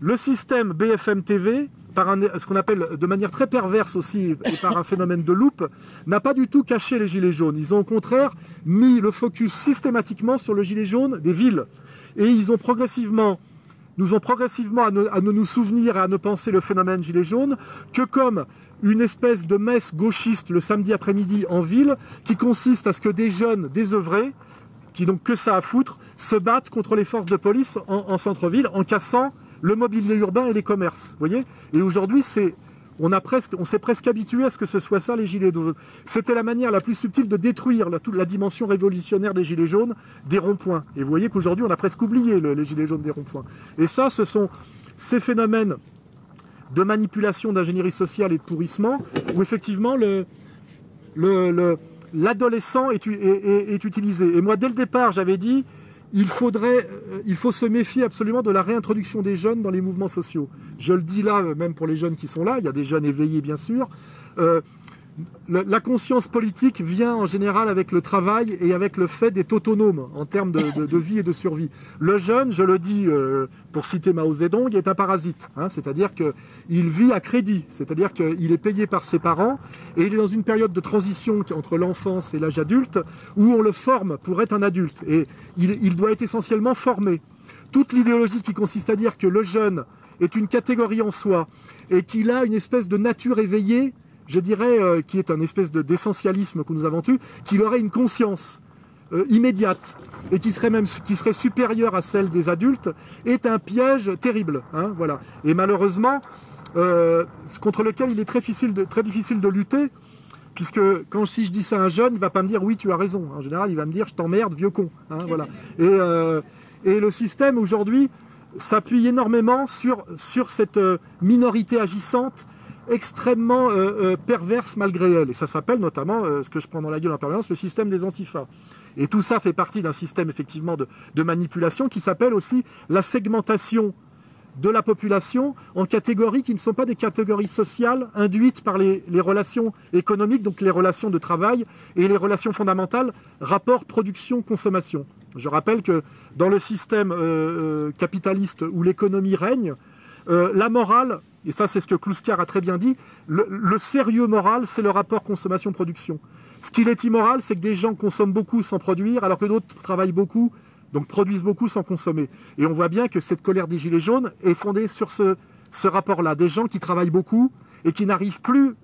Le système BFM TV, par ce qu'on appelle de manière très perverse aussi, et par un phénomène de loupe, n'a pas du tout caché les gilets jaunes. Ils ont au contraire mis le focus systématiquement sur le gilet jaune des villes. Et ils ont progressivement nous ont progressivement à ne, nous souvenir et à ne penser le phénomène gilet jaune que comme une espèce de messe gauchiste le samedi après-midi en ville qui consiste à ce que des jeunes désœuvrés, qui n'ont que ça à foutre, se battent contre les forces de police en, en centre-ville en cassant le mobilier urbain et les commerces. Voyez? Et aujourd'hui, c'est on, s'est presque habitué à ce que ce soit ça les gilets jaunes. C'était la manière la plus subtile de détruire la, toute la dimension révolutionnaire des gilets jaunes, des ronds-points. Et vous voyez qu'aujourd'hui, on a presque oublié les gilets jaunes des ronds-points. Et ça, ce sont ces phénomènes de manipulation d'ingénierie sociale et de pourrissement, où effectivement l'adolescent est, utilisé. Et moi, dès le départ, j'avais dit, il faudrait, euh, il faut se méfier absolument de la réintroduction des jeunes dans les mouvements sociaux. Je le dis là, euh, même pour les jeunes qui sont là, il y a des jeunes éveillés bien sûr. Euh, la conscience politique vient en général avec le travail et avec le fait d'être autonome en termes de, vie et de survie. Le jeune, je le dis euh, pour citer Mao Zedong, est un parasite. Hein, c'est-à-dire qu'il vit à crédit, c'est-à-dire qu'il est payé par ses parents et il est dans une période de transition entre l'enfance et l'âge adulte où on le forme pour être un adulte. Et il doit être essentiellement formé. Toute l'idéologie qui consiste à dire que le jeune est une catégorie en soi et qu'il a une espèce de nature éveillée je dirais, euh, qui est un espèce d'essentialisme que nous avons eu, qu'il aurait une conscience euh, immédiate et qui serait même qui serait supérieure à celle des adultes, est un piège terrible. Hein, voilà. Et malheureusement, euh, contre lequel il est très difficile de, très difficile de lutter, puisque quand si je dis ça à un jeune, il va pas me dire oui, tu as raison. En général, il va me dire je t'emmerde, vieux con. Hein, voilà. Et, euh, et le système aujourd'hui s'appuie énormément sur, sur cette minorité agissante extrêmement euh, perverse malgré elle. Et ça s'appelle notamment, ce que je prends dans la gueule en permanence, le système des antifas. Et tout ça fait partie d'un système effectivement de, manipulation qui s'appelle aussi la segmentation de la population en catégories qui ne sont pas des catégories sociales induites par les, relations économiques, donc les relations de travail et les relations fondamentales, rapport production-consommation. Je rappelle que dans le système euh, euh, capitaliste où l'économie règne, euh, la morale, et ça c'est ce que Kluskar a très bien dit, le, le sérieux moral, c'est le rapport consommation-production. Ce qu'il est immoral, c'est que des gens consomment beaucoup sans produire, alors que d'autres travaillent beaucoup donc produisent beaucoup sans consommer. Et on voit bien que cette colère des Gilets jaunes est fondée sur ce, rapport-là, des gens qui travaillent beaucoup et qui n'arrivent plus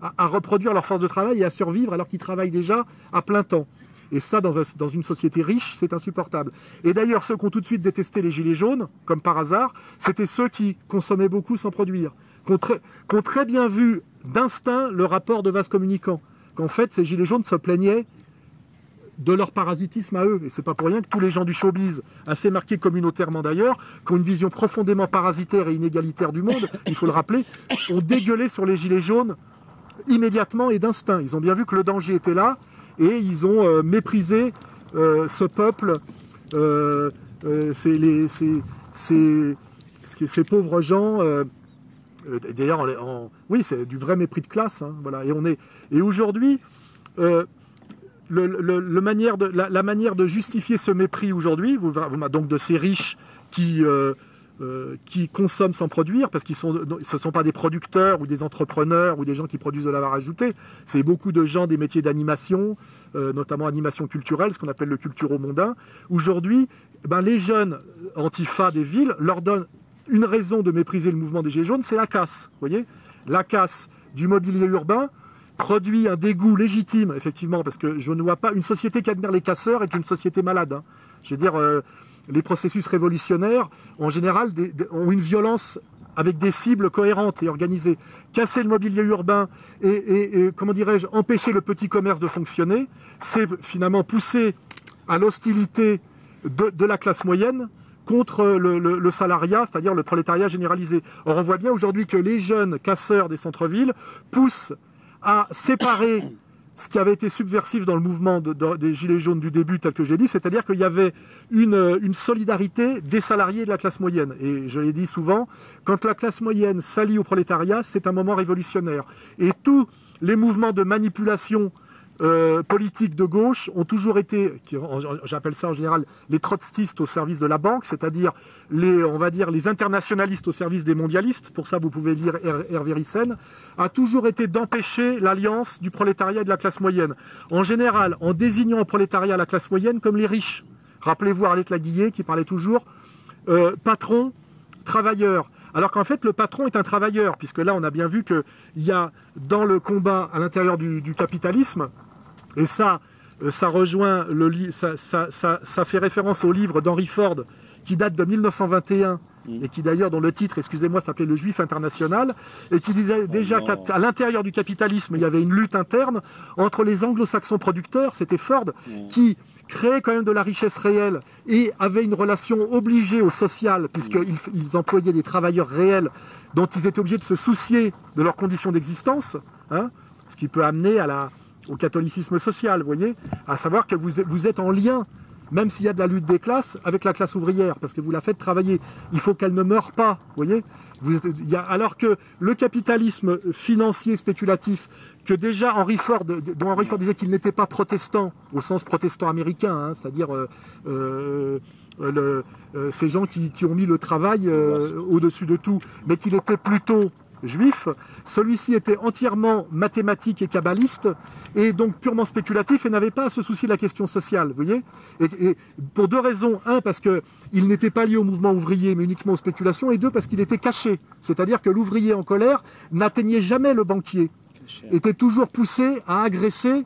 à, reproduire leur force de travail et à survivre alors qu'ils travaillent déjà à plein temps. Et ça, dans, une société riche, c'est insupportable. Et d'ailleurs, ceux qui ont tout de suite détesté les Gilets jaunes, comme par hasard, c'était ceux qui consommaient beaucoup sans produire, qui ont très, bien vu d'instinct le rapport de vase communicant, qu'en fait, ces Gilets jaunes se plaignaient de leur parasitisme à eux. Et c'est pas pour rien que tous les gens du showbiz, assez marqués communautairement d'ailleurs, qui ont une vision profondément parasitaire et inégalitaire du monde, il faut le rappeler, ont dégueulé sur les gilets jaunes immédiatement et d'instinct. Ils ont bien vu que le danger était là et ils ont euh, méprisé euh, ce peuple, euh, ces, pauvres gens. D'ailleurs, oui, c'est du vrai mépris de classe. Hein, voilà. Et et aujourd'hui la, manière de justifier ce mépris aujourd'hui, donc de ces riches qui, euh, qui consomment sans produire, parce qu'ils ce ne sont pas des producteurs ou des entrepreneurs ou des gens qui produisent de la valeur ajoutée, c'est beaucoup de gens des métiers d'animation, euh, notamment animation culturelle, ce qu'on appelle le culturo-mondain. Aujourd'hui, ben, les jeunes antifa des villes leur donnent une raison de mépriser le mouvement des Gilets jaunes, c'est la casse. voyez La casse du mobilier urbain, produit un dégoût légitime, effectivement, parce que je ne vois pas une société qui admire les casseurs est une société malade. Hein. Je veux dire, euh, les processus révolutionnaires, en général, ont une violence avec des cibles cohérentes et organisées. Casser le mobilier urbain et, comment dirais-je, empêcher le petit commerce de fonctionner, c'est finalement pousser à l'hostilité de, la classe moyenne contre le, salariat, c'est-à-dire le prolétariat généralisé. Or, on voit bien aujourd'hui que les jeunes casseurs des centres-villes poussent à séparer ce qui avait été subversif dans le mouvement des Gilets jaunes du début, tel que j'ai dit, c'est-à-dire qu'il y avait une, une, solidarité des salariés de la classe moyenne. Et je l'ai dit souvent, quand la classe moyenne s'allie au prolétariat, c'est un moment révolutionnaire. Et tous les mouvements de manipulation euh, politiques de gauche ont toujours été, j'appelle ça en général les trotskistes au service de la banque, c'est-à-dire les, on va dire, les internationalistes au service des mondialistes, pour ça vous pouvez lire Hervé Ryssen, a toujours été d'empêcher l'alliance du prolétariat et de la classe moyenne. En général, en désignant au prolétariat la classe moyenne comme les riches. Rappelez-vous Arlette Laguillet qui parlait toujours euh, patron, travailleur. Alors qu'en fait, le patron est un travailleur, puisque là, on a bien vu qu'il y a dans le combat à l'intérieur du, capitalisme, et ça, euh, ça rejoint le ça, ça, fait référence au livre d'Henry Ford qui date de 1921 mm. et qui d'ailleurs dont le titre, excusez-moi, s'appelait Le Juif international et qui disait déjà oh qu'à l'intérieur du capitalisme il y avait une lutte interne entre les anglo-saxons producteurs, c'était Ford, mm. qui créait quand même de la richesse réelle et avait une relation obligée au social, puisqu'ils ils employaient des travailleurs réels dont ils étaient obligés de se soucier de leurs conditions d'existence, hein, ce qui peut amener à la, au catholicisme social, vous voyez, à savoir que vous, vous êtes en lien, même s'il y a de la lutte des classes, avec la classe ouvrière, parce que vous la faites travailler. Il faut qu'elle ne meure pas, vous voyez. Vous alors que le capitalisme financier spéculatif que déjà Henry Ford, dont Henry Ford disait qu'il n'était pas protestant au sens protestant américain, hein, c'est-à-dire euh, euh, euh, ces gens qui, ont mis le travail au-dessus de tout, mais qu'il était plutôt juif, celui-ci était entièrement mathématique et kabbaliste, et donc purement spéculatif, et n'avait pas à se soucier de la question sociale, vous voyez. Et, pour deux raisons. Un, parce qu'il n'était pas lié au mouvement ouvrier, mais uniquement aux spéculations, et deux, parce qu'il était caché. C'est-à-dire que l'ouvrier en colère n'atteignait jamais le banquier. Était toujours poussé à agresser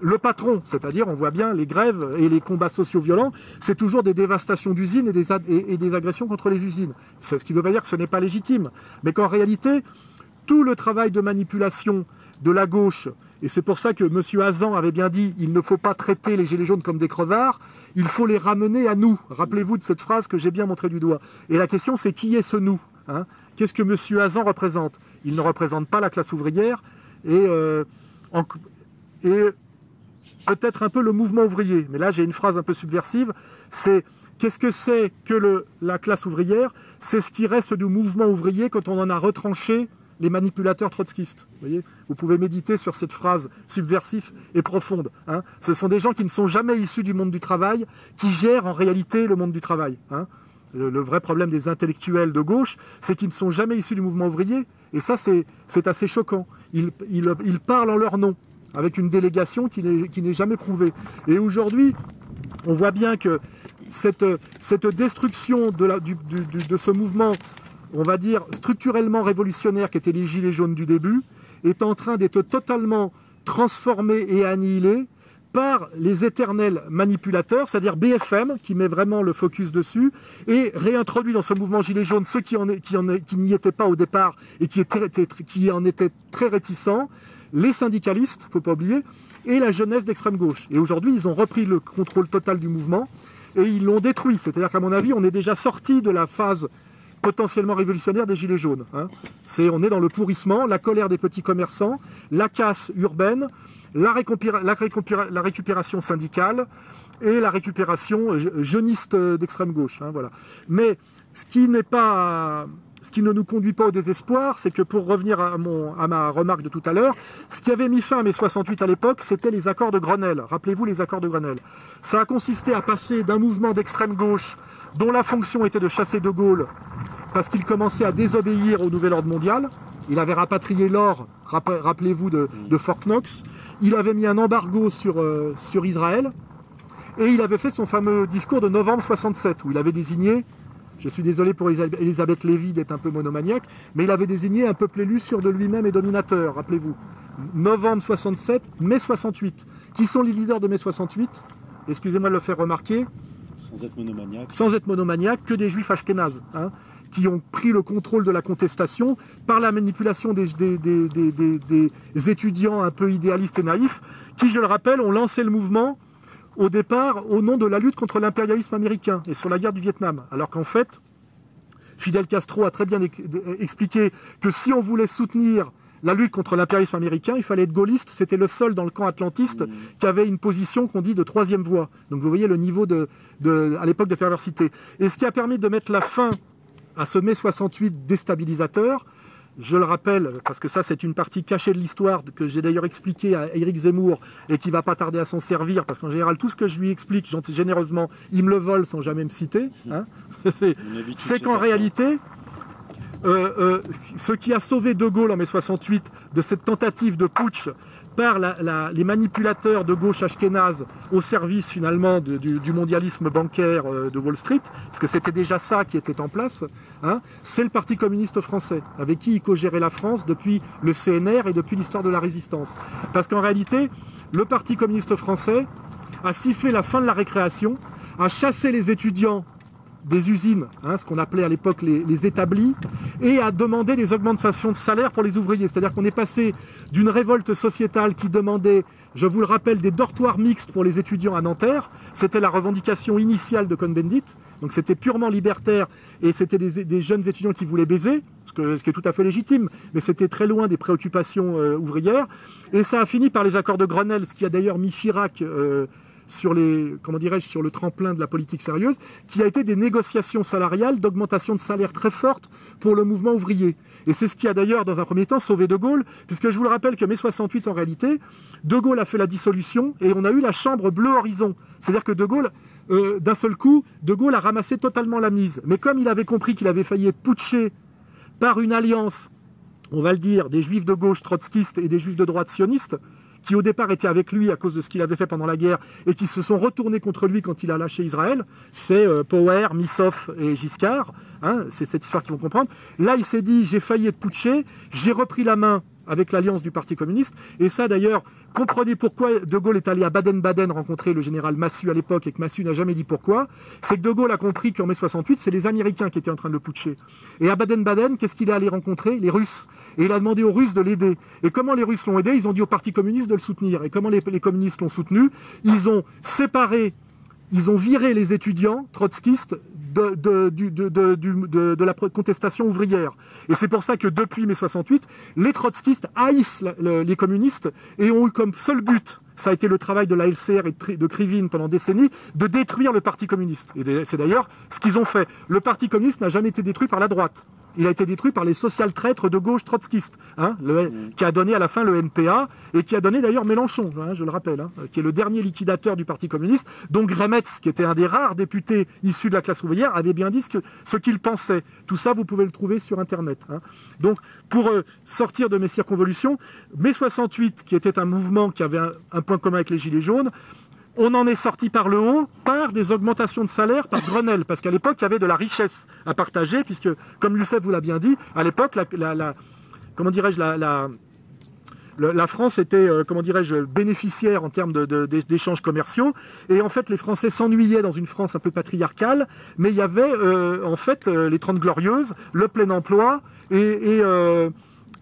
le patron, c'est-à-dire on voit bien les grèves et les combats sociaux violents, c'est toujours des dévastations d'usines et des, agressions contre les usines. Ce qui ne veut pas dire que ce n'est pas légitime, mais qu'en réalité, tout le travail de manipulation de la gauche et c'est pour ça que M. Hazan avait bien dit il ne faut pas traiter les gilets jaunes comme des crevards, il faut les ramener à nous. Rappelez-vous de cette phrase que j'ai bien montrée du doigt. Et la question, c'est qui est ce nous hein? Qu'est-ce que M. Hazan représente? Il ne représente pas la classe ouvrière et, euh, et peut-être un peu le mouvement ouvrier. Mais là, j'ai une phrase un peu subversive. C'est qu'est-ce que c'est que la classe ouvrière? C'est ce qui reste du mouvement ouvrier quand on en a retranché les manipulateurs trotskistes. Vous, voyez? Vous pouvez méditer sur cette phrase subversive et profonde. Hein. Ce sont des gens qui ne sont jamais issus du monde du travail, qui gèrent en réalité le monde du travail. Hein. Le, vrai problème des intellectuels de gauche, c'est qu'ils ne sont jamais issus du mouvement ouvrier. Et ça, c'est assez choquant. Ils, parlent en leur nom, avec une délégation qui n'est jamais prouvée. Et aujourd'hui, on voit bien que cette, destruction de ce mouvement on va dire, structurellement révolutionnaire qui était les Gilets jaunes du début, est en train d'être totalement transformé et annihilé par les éternels manipulateurs, c'est-à-dire BFM, qui met vraiment le focus dessus, et réintroduit dans ce mouvement Gilets jaunes ceux qui, n'y étaient pas au départ et qui en étaient très réticents, les syndicalistes, faut pas oublier, et la jeunesse d'extrême gauche. Et aujourd'hui, ils ont repris le contrôle total du mouvement et ils l'ont détruit. C'est-à-dire qu'à mon avis, on est déjà sorti de la phase potentiellement révolutionnaire des Gilets jaunes. Hein. On est dans le pourrissement, la colère des petits commerçants, la casse urbaine, la, récupération syndicale et la récupération jeuniste d'extrême gauche. Hein. Mais ce qui n'est pas qui ne nous conduit pas au désespoir, c'est que pour revenir à, ma remarque de tout à l'heure, ce qui avait mis fin à mai 68 à l'époque, c'était les accords de Grenelle. Rappelez-vous les accords de Grenelle. Ça a consisté à passer d'un mouvement d'extrême gauche dont la fonction était de chasser De Gaulle parce qu'il commençait à désobéir au nouvel ordre mondial. Il avait rapatrié l'or, rappelez-vous, de, Fort Knox. Il avait mis un embargo sur, euh, sur Israël. Et il avait fait son fameux discours de novembre 67, où il avait désigné, je suis désolé pour Elisabeth Lévy d'être un peu monomaniaque, mais il avait désigné un peuple élu sur de lui-même et dominateur, rappelez-vous. Novembre 67, mai 68. Qui sont les leaders de mai 68 Excusez-moi de le faire remarquer. Sans être monomaniaque. Sans être monomaniaque, que des juifs ashkénazes. Hein qui ont pris le contrôle de la contestation par la manipulation des, étudiants un peu idéalistes et naïfs, qui, je le rappelle, ont lancé le mouvement au départ au nom de la lutte contre l'impérialisme américain et sur la guerre du Vietnam. Alors qu'en fait, Fidel Castro a très bien expliqué que si on voulait soutenir la lutte contre l'impérialisme américain, il fallait être gaulliste. C'était le seul dans le camp atlantiste mmh. qui avait une position qu'on dit de troisième voie. Donc vous voyez le niveau de, à l'époque de perversité. Et ce qui a permis de mettre la fin à ce mai 68 déstabilisateur. Je le rappelle, parce que ça c'est une partie cachée de l'histoire que j'ai d'ailleurs expliqué à Éric Zemmour et qui va pas tarder à s'en servir, parce qu'en général tout ce que je lui explique généreusement, il me le vole sans jamais me citer. Hein. c'est qu'en réalité, euh, euh, ce qui a sauvé De Gaulle en mai 68 de cette tentative de putsch par les manipulateurs de gauche ashkénaze au service finalement du, mondialisme bancaire euh, de Wall Street, parce que c'était déjà ça qui était en place, hein, c'est le Parti communiste français, avec qui il co-gérait la France depuis le CNR et depuis l'histoire de la résistance. Parce qu'en réalité, le Parti communiste français a sifflé la fin de la récréation, a chassé les étudiants des usines, hein, ce qu'on appelait à l'époque les, établis, et à demander des augmentations de salaire pour les ouvriers. C'est-à-dire qu'on est passé d'une révolte sociétale qui demandait, je vous le rappelle, des dortoirs mixtes pour les étudiants à Nanterre. C'était la revendication initiale de Cohn-Bendit. Donc c'était purement libertaire et c'était des, jeunes étudiants qui voulaient baiser, ce, qui est tout à fait légitime, mais c'était très loin des préoccupations euh, ouvrières. Et ça a fini par les accords de Grenelle, ce qui a d'ailleurs mis Chirac euh, sur les, comment dirais-je, sur le tremplin de la politique sérieuse, qui a été des négociations salariales d'augmentation de salaire très forte pour le mouvement ouvrier. Et c'est ce qui a d'ailleurs, dans un premier temps, sauvé De Gaulle, puisque je vous le rappelle que mai 68, en réalité, De Gaulle a fait la dissolution et on a eu la chambre bleu horizon. C'est-à-dire que De Gaulle, euh, d'un seul coup, De Gaulle a ramassé totalement la mise. Mais comme il avait compris qu'il avait failli être par une alliance, on va le dire, des juifs de gauche trotskistes et des juifs de droite sionistes, qui au départ étaient avec lui à cause de ce qu'il avait fait pendant la guerre et qui se sont retournés contre lui quand il a lâché Israël, c'est euh, Power, Missoff et Giscard. Hein, c'est cette histoire qu'ils vont comprendre. Là, il s'est dit j'ai failli être putché, j'ai repris la main avec l'alliance du Parti communiste. Et ça, d'ailleurs, comprenez pourquoi De Gaulle est allé à Baden-Baden rencontrer le général Massu à l'époque et que Massu n'a jamais dit pourquoi. C'est que De Gaulle a compris qu'en mai 68, c'est les Américains qui étaient en train de le putcher. Et à Baden-Baden, qu'est-ce qu'il est allé rencontrer? Les Russes. Et il a demandé aux Russes de l'aider. Et comment les Russes l'ont aidé? Ils ont dit au Parti communiste de le soutenir. Et comment les, les communistes l'ont soutenu? Ils ont séparé ils ont viré les étudiants trotskistes de, la contestation ouvrière. Et c'est pour ça que depuis mai 68, les trotskistes haïssent les communistes et ont eu comme seul but ça a été le travail de la LCR et de Krivine pendant des décennies, de détruire le Parti communiste. Et c'est d'ailleurs ce qu'ils ont fait. Le Parti communiste n'a jamais été détruit par la droite il a été détruit par les social-traîtres de gauche trotskistes, hein, mm. qui a donné à la fin le NPA et qui a donné d'ailleurs Mélenchon, hein, je le rappelle, hein, qui est le dernier liquidateur du Parti communiste. Donc Gremetz, qui était un des rares députés issus de la classe ouvrière, avait bien dit ce qu'il pensait. Tout ça, vous pouvez le trouver sur Internet. Donc, pour euh, sortir de mes circonvolutions, mai 68, qui était un mouvement qui avait un point commun avec les Gilets jaunes, on en est sorti par le haut par des augmentations de salaire par Grenelle, parce qu'à l'époque, il y avait de la richesse à partager, puisque, comme Youssef vous l'a bien dit, à l'époque, la, comment dirais-je, la, la, France était, euh, comment dirais-je, bénéficiaire en termes d'échanges commerciaux, et en fait, les Français s'ennuyaient dans une France un peu patriarcale, mais il y avait, euh, en fait, euh, les Trente Glorieuses, le plein emploi, et,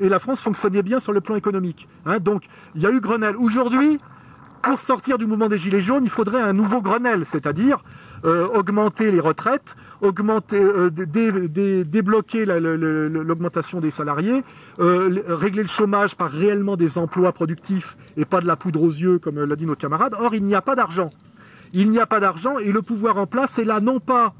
et, la France fonctionnait bien sur le plan économique. Hein. Donc, il y a eu Grenelle. Aujourd'hui, pour sortir du mouvement des Gilets jaunes, il faudrait un nouveau Grenelle, c'est-à-dire euh, augmenter les retraites, augmenter, euh, débloquer l'augmentation des salariés, euh, régler le chômage par réellement des emplois productifs et pas de la poudre aux yeux, comme l'a dit notre camarade. Or, il n'y a pas d'argent. Il n'y a pas d'argent et le pouvoir en place est là non pas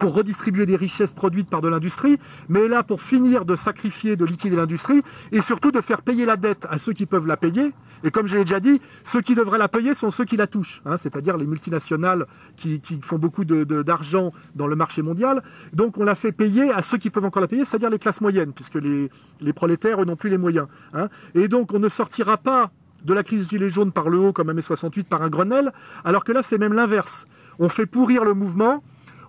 pour redistribuer des richesses produites par de l'industrie, mais là pour finir de sacrifier, de liquider l'industrie, et surtout de faire payer la dette à ceux qui peuvent la payer. Et comme je l'ai déjà dit, ceux qui devraient la payer sont ceux qui la touchent, hein, c'est-à-dire les multinationales qui, font beaucoup d'argent dans le marché mondial. Donc on la fait payer à ceux qui peuvent encore la payer, c'est-à-dire les classes moyennes, puisque les, prolétaires n'ont plus les moyens. Hein. Et donc on ne sortira pas de la crise gilet jaune par le haut comme en mai 68 par un Grenelle, alors que là c'est même l'inverse. On fait pourrir le mouvement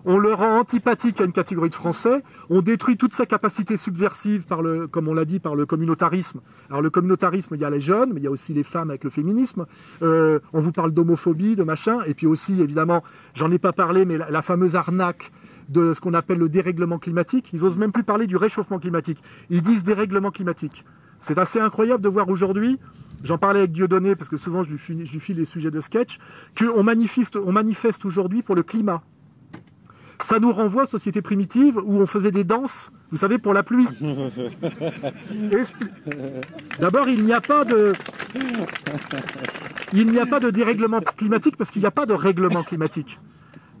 on le rend antipathique à une catégorie de Français, on détruit toute sa capacité subversive par le, comme on l'a dit, par le communautarisme. Alors le communautarisme, il y a les jeunes, mais il y a aussi les femmes avec le féminisme. Euh, on vous parle d'homophobie, de machin, et puis aussi, évidemment, j'en ai pas parlé, mais la, fameuse arnaque de ce qu'on appelle le dérèglement climatique. Ils osent même plus parler du réchauffement climatique. Ils disent dérèglement climatique. C'est assez incroyable de voir aujourd'hui, j'en parlais avec Dieudonné, parce que souvent je lui, file, les sujets de sketch, qu'on on manifeste aujourd'hui pour le climat ça nous renvoie aux sociétés primitives où on faisait des danses, vous savez, pour la pluie. D'abord, il n'y a pas de... Il n'y a pas de dérèglement climatique parce qu'il n'y a pas de règlement climatique.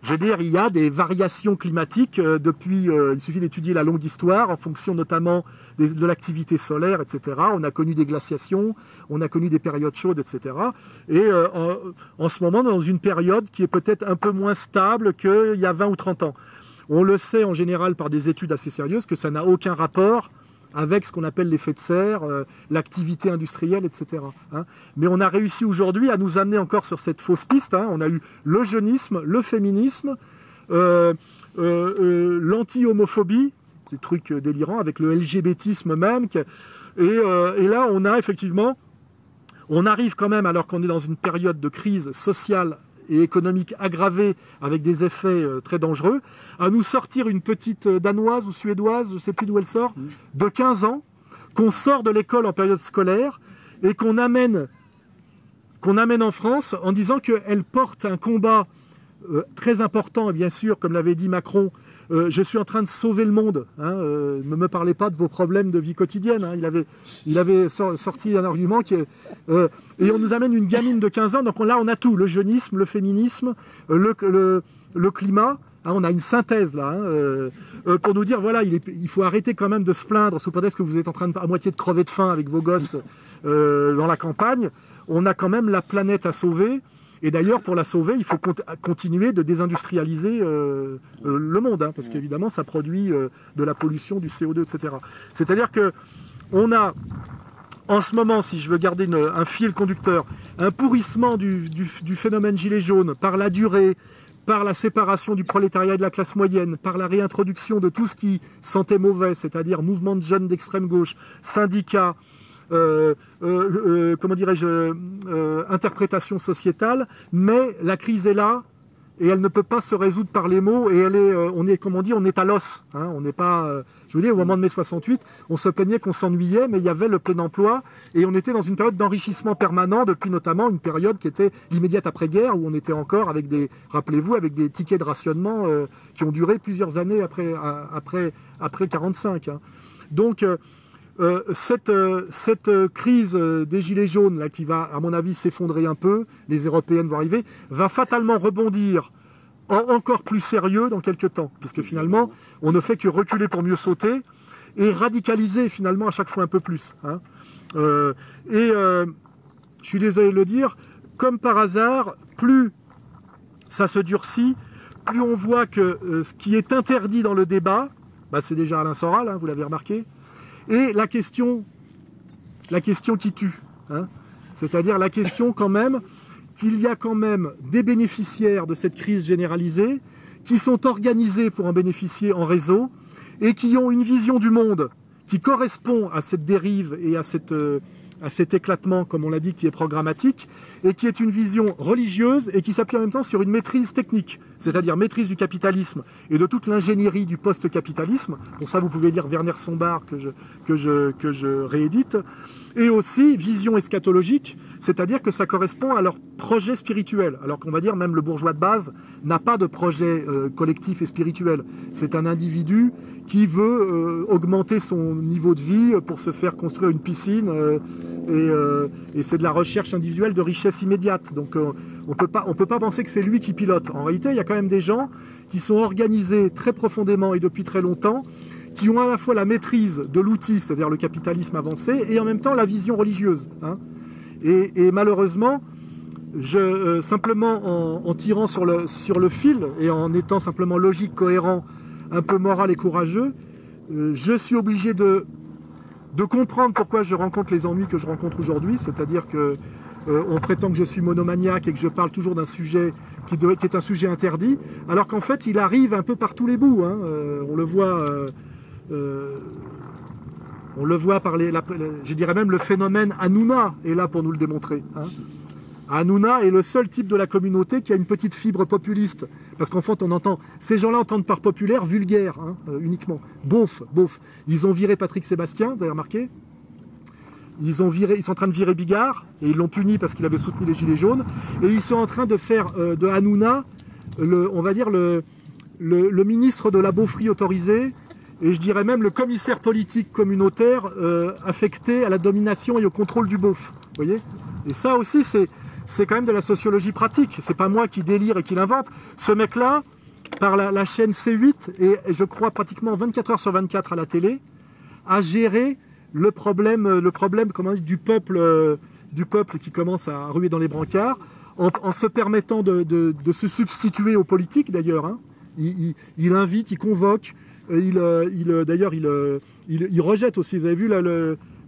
Je veux dire, il y a des variations climatiques euh, depuis. Euh, il suffit d'étudier la longue histoire en fonction notamment de l'activité solaire, etc. On a connu des glaciations, on a connu des périodes chaudes, etc. Et euh, en, ce moment, dans une période qui est peut-être un peu moins stable qu'il y a 20 ou 30 ans. On le sait en général par des études assez sérieuses que ça n'a aucun rapport avec ce qu'on appelle l'effet de serre, euh, l'activité industrielle, etc. Hein. Mais on a réussi aujourd'hui à nous amener encore sur cette fausse piste. Hein. On a eu le jeunisme, le féminisme, euh, l'anti-homophobie, des trucs délirants, avec le LGBTisme même. Et, et, là, on a effectivement, on arrive quand même, alors qu'on est dans une période de crise sociale et économique aggravée avec des effets euh, très dangereux, à nous sortir une petite euh, danoise ou suédoise, je ne sais plus d'où elle sort, mm. de 15 ans, qu'on sort de l'école en période scolaire et qu'on amène, qu'on amène en France en disant qu'elle porte un combat euh, très important, et bien sûr, comme l'avait dit Macron, euh, je suis en train de sauver le monde. Hein, euh, ne me parlez pas de vos problèmes de vie quotidienne. Hein. il, avait, sorti un argument qui est... et on nous amène une gamine de 15 ans, donc là on a tout, le jeunisme, le féminisme, le, climat. Hein, on a une synthèse là pour nous dire voilà il, faut arrêter quand même de se plaindre sous prétexte que vous êtes en train à moitié de crever de faim avec vos gosses dans la campagne. On a quand même la planète à sauver et d'ailleurs, pour la sauver, il faut continuer de désindustrialiser euh, euh, le monde, hein, parce qu'évidemment, ça produit euh, de la pollution, du CO2, etc. C'est-à-dire que on a en ce moment, si je veux garder un fil conducteur, un pourrissement du, phénomène gilet jaune par la durée, par la séparation du prolétariat et de la classe moyenne, par la réintroduction de tout ce qui sentait mauvais, c'est-à-dire mouvement de jeunes d'extrême gauche, syndicats, comment dirais-je, interprétation sociétale, mais la crise est là, et elle ne peut pas se résoudre par les mots et elle est, on est, comme on dit, on est à l'os. Hein, on n'est pas, je veux dire, au moment de mai 68, on se plaignait qu'on s'ennuyait, mais il y avait le plein emploi et on était dans une période d'enrichissement permanent depuis notamment une période qui était l'immédiate après-guerre où on était encore avec des, rappelez-vous, avec des tickets de rationnement qui ont duré plusieurs années après, après, après 45. Hein. Donc euh, cette, euh, euh, crise des gilets jaunes, là, qui va, à mon avis, s'effondrer un peu, les européennes vont arriver, va fatalement rebondir encore plus sérieux dans quelques temps, puisque finalement, on ne fait que reculer pour mieux sauter et radicaliser finalement à chaque fois un peu plus. Hein. et je suis désolé de le dire, comme par hasard, plus ça se durcit, plus on voit que ce qui est interdit dans le débat, bah, c'est déjà Alain Soral, hein, vous l'avez remarqué, et la question, qui tue, hein, c'est-à-dire la question quand même qu'il y a quand même des bénéficiaires de cette crise généralisée qui sont organisés pour en bénéficier en réseau et qui ont une vision du monde qui correspond à cette dérive et à euh, à cet éclatement, comme on l'a dit, qui est programmatique, et qui est une vision religieuse et qui s'appuie en même temps sur une maîtrise technique, c'est-à-dire maîtrise du capitalisme et de toute l'ingénierie du post-capitalisme. Pour ça, vous pouvez lire Werner Sombart que je, réédite, et aussi vision eschatologique, c'est-à-dire que ça correspond à leur projet spirituel, alors qu'on va dire même le bourgeois de base n'a pas de projet euh, collectif et spirituel. C'est un individu qui veut euh, augmenter son niveau de vie pour se faire construire une piscine euh, euh, et, c'est de la recherche individuelle de richesse immédiate. Donc on peut pas, on peut pas penser que c'est lui qui pilote. En réalité, il y a quand même des gens qui sont organisés très profondément et depuis très longtemps, qui ont à la fois la maîtrise de l'outil, c'est-à-dire le capitalisme avancé, et en même temps la vision religieuse. Hein. Et, malheureusement, je, simplement en, tirant sur le, sur le fil et en étant simplement logique, cohérent un peu moral et courageux, euh, je suis obligé de, comprendre pourquoi je rencontre les ennuis que je rencontre aujourd'hui, c'est-à-dire que euh, on prétend que je suis monomaniaque et que je parle toujours d'un sujet qui, est un sujet interdit, alors qu'en fait il arrive un peu par tous les bouts. Hein. Euh, on le voit, on le voit par les, je dirais même le phénomène Hanouna est là pour nous le démontrer. Hein. Hanouna est le seul type de la communauté qui a une petite fibre populiste. Parce qu'en fait, on entend, ces gens-là entendent par populaire vulgaire, hein, euh, uniquement. Beauf, beauf. Ils ont viré Patrick Sébastien, vous avez remarqué ils, ont viré, ils sont en train de virer Bigard, et ils l'ont puni parce qu'il avait soutenu les Gilets jaunes. Et ils sont en train de faire euh, de Hanouna, le, on va dire, le, le, ministre de la beaufrie autorisée, et je dirais même le commissaire politique communautaire euh, affecté à la domination et au contrôle du beauf. Vous voyez? Et ça aussi, c'est c'est quand même de la sociologie pratique. C'est pas moi qui délire et qui l'invente. Ce mec-là, par la, chaîne C8, et je crois pratiquement 24 heures sur 24 à la télé, a géré le problème, le problème comment du peuple, euh, du peuple qui commence à ruer dans les brancards, en, se permettant de, se substituer aux politiques d'ailleurs. Hein. Il, invite, il convoque, euh, il, euh, il d'ailleurs il, il, rejette aussi. Vous avez vu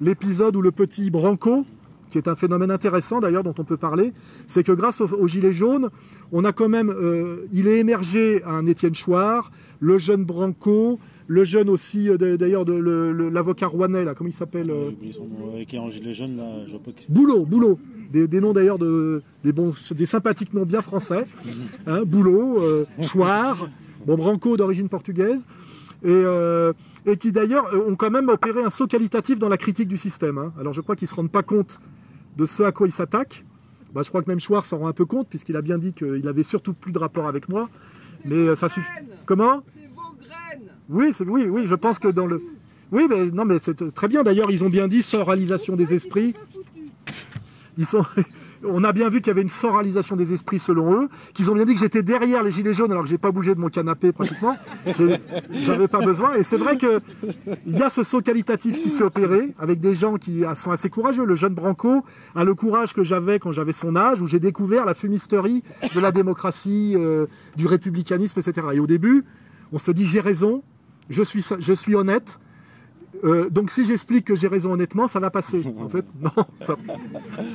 l'épisode où le petit Branco, qui est un phénomène intéressant d'ailleurs dont on peut parler, c'est que grâce aux, Gilets jaunes, on a quand même, euh, il est émergé un Étienne Chouard, le jeune Branco, le jeune aussi euh, d'ailleurs de, l'avocat rouennais là, comment il s'appelle euh... qui est en gilet jaune là, je Boulot, Boulot, des, noms d'ailleurs de des bons, des sympathiques noms bien français, hein, Boulot, euh, Chouard, bon Branco d'origine portugaise. Et, et, qui d'ailleurs ont quand même opéré un saut qualitatif dans la critique du système. Hein. Alors je crois qu'ils ne se rendent pas compte de ce à quoi il s'attaque. Bah, je crois que même Schwartz s'en rend un peu compte, puisqu'il a bien dit qu'il avait surtout plus de rapport avec moi. Mais euh, ça suffit. Comment C'est vos graines Oui, oui, oui, je pense que dans le. Oui, mais non, mais c'est très bien. D'ailleurs, ils ont bien dit sans réalisation des esprits. Ils sont on a bien vu qu'il y avait une soralisation des esprits selon eux, qu'ils ont bien dit que j'étais derrière les gilets jaunes alors que j'ai pas bougé de mon canapé pratiquement. J'avais pas besoin. Et c'est vrai qu'il y a ce saut qualitatif qui s'est opéré avec des gens qui sont assez courageux. Le jeune Branco a le courage que j'avais quand j'avais son âge, où j'ai découvert la fumisterie de la démocratie, euh, du républicanisme, etc. Et au début, on se dit j'ai raison, je suis, je suis honnête, euh, donc si j'explique que j'ai raison honnêtement, ça va passer. En fait, non, ça,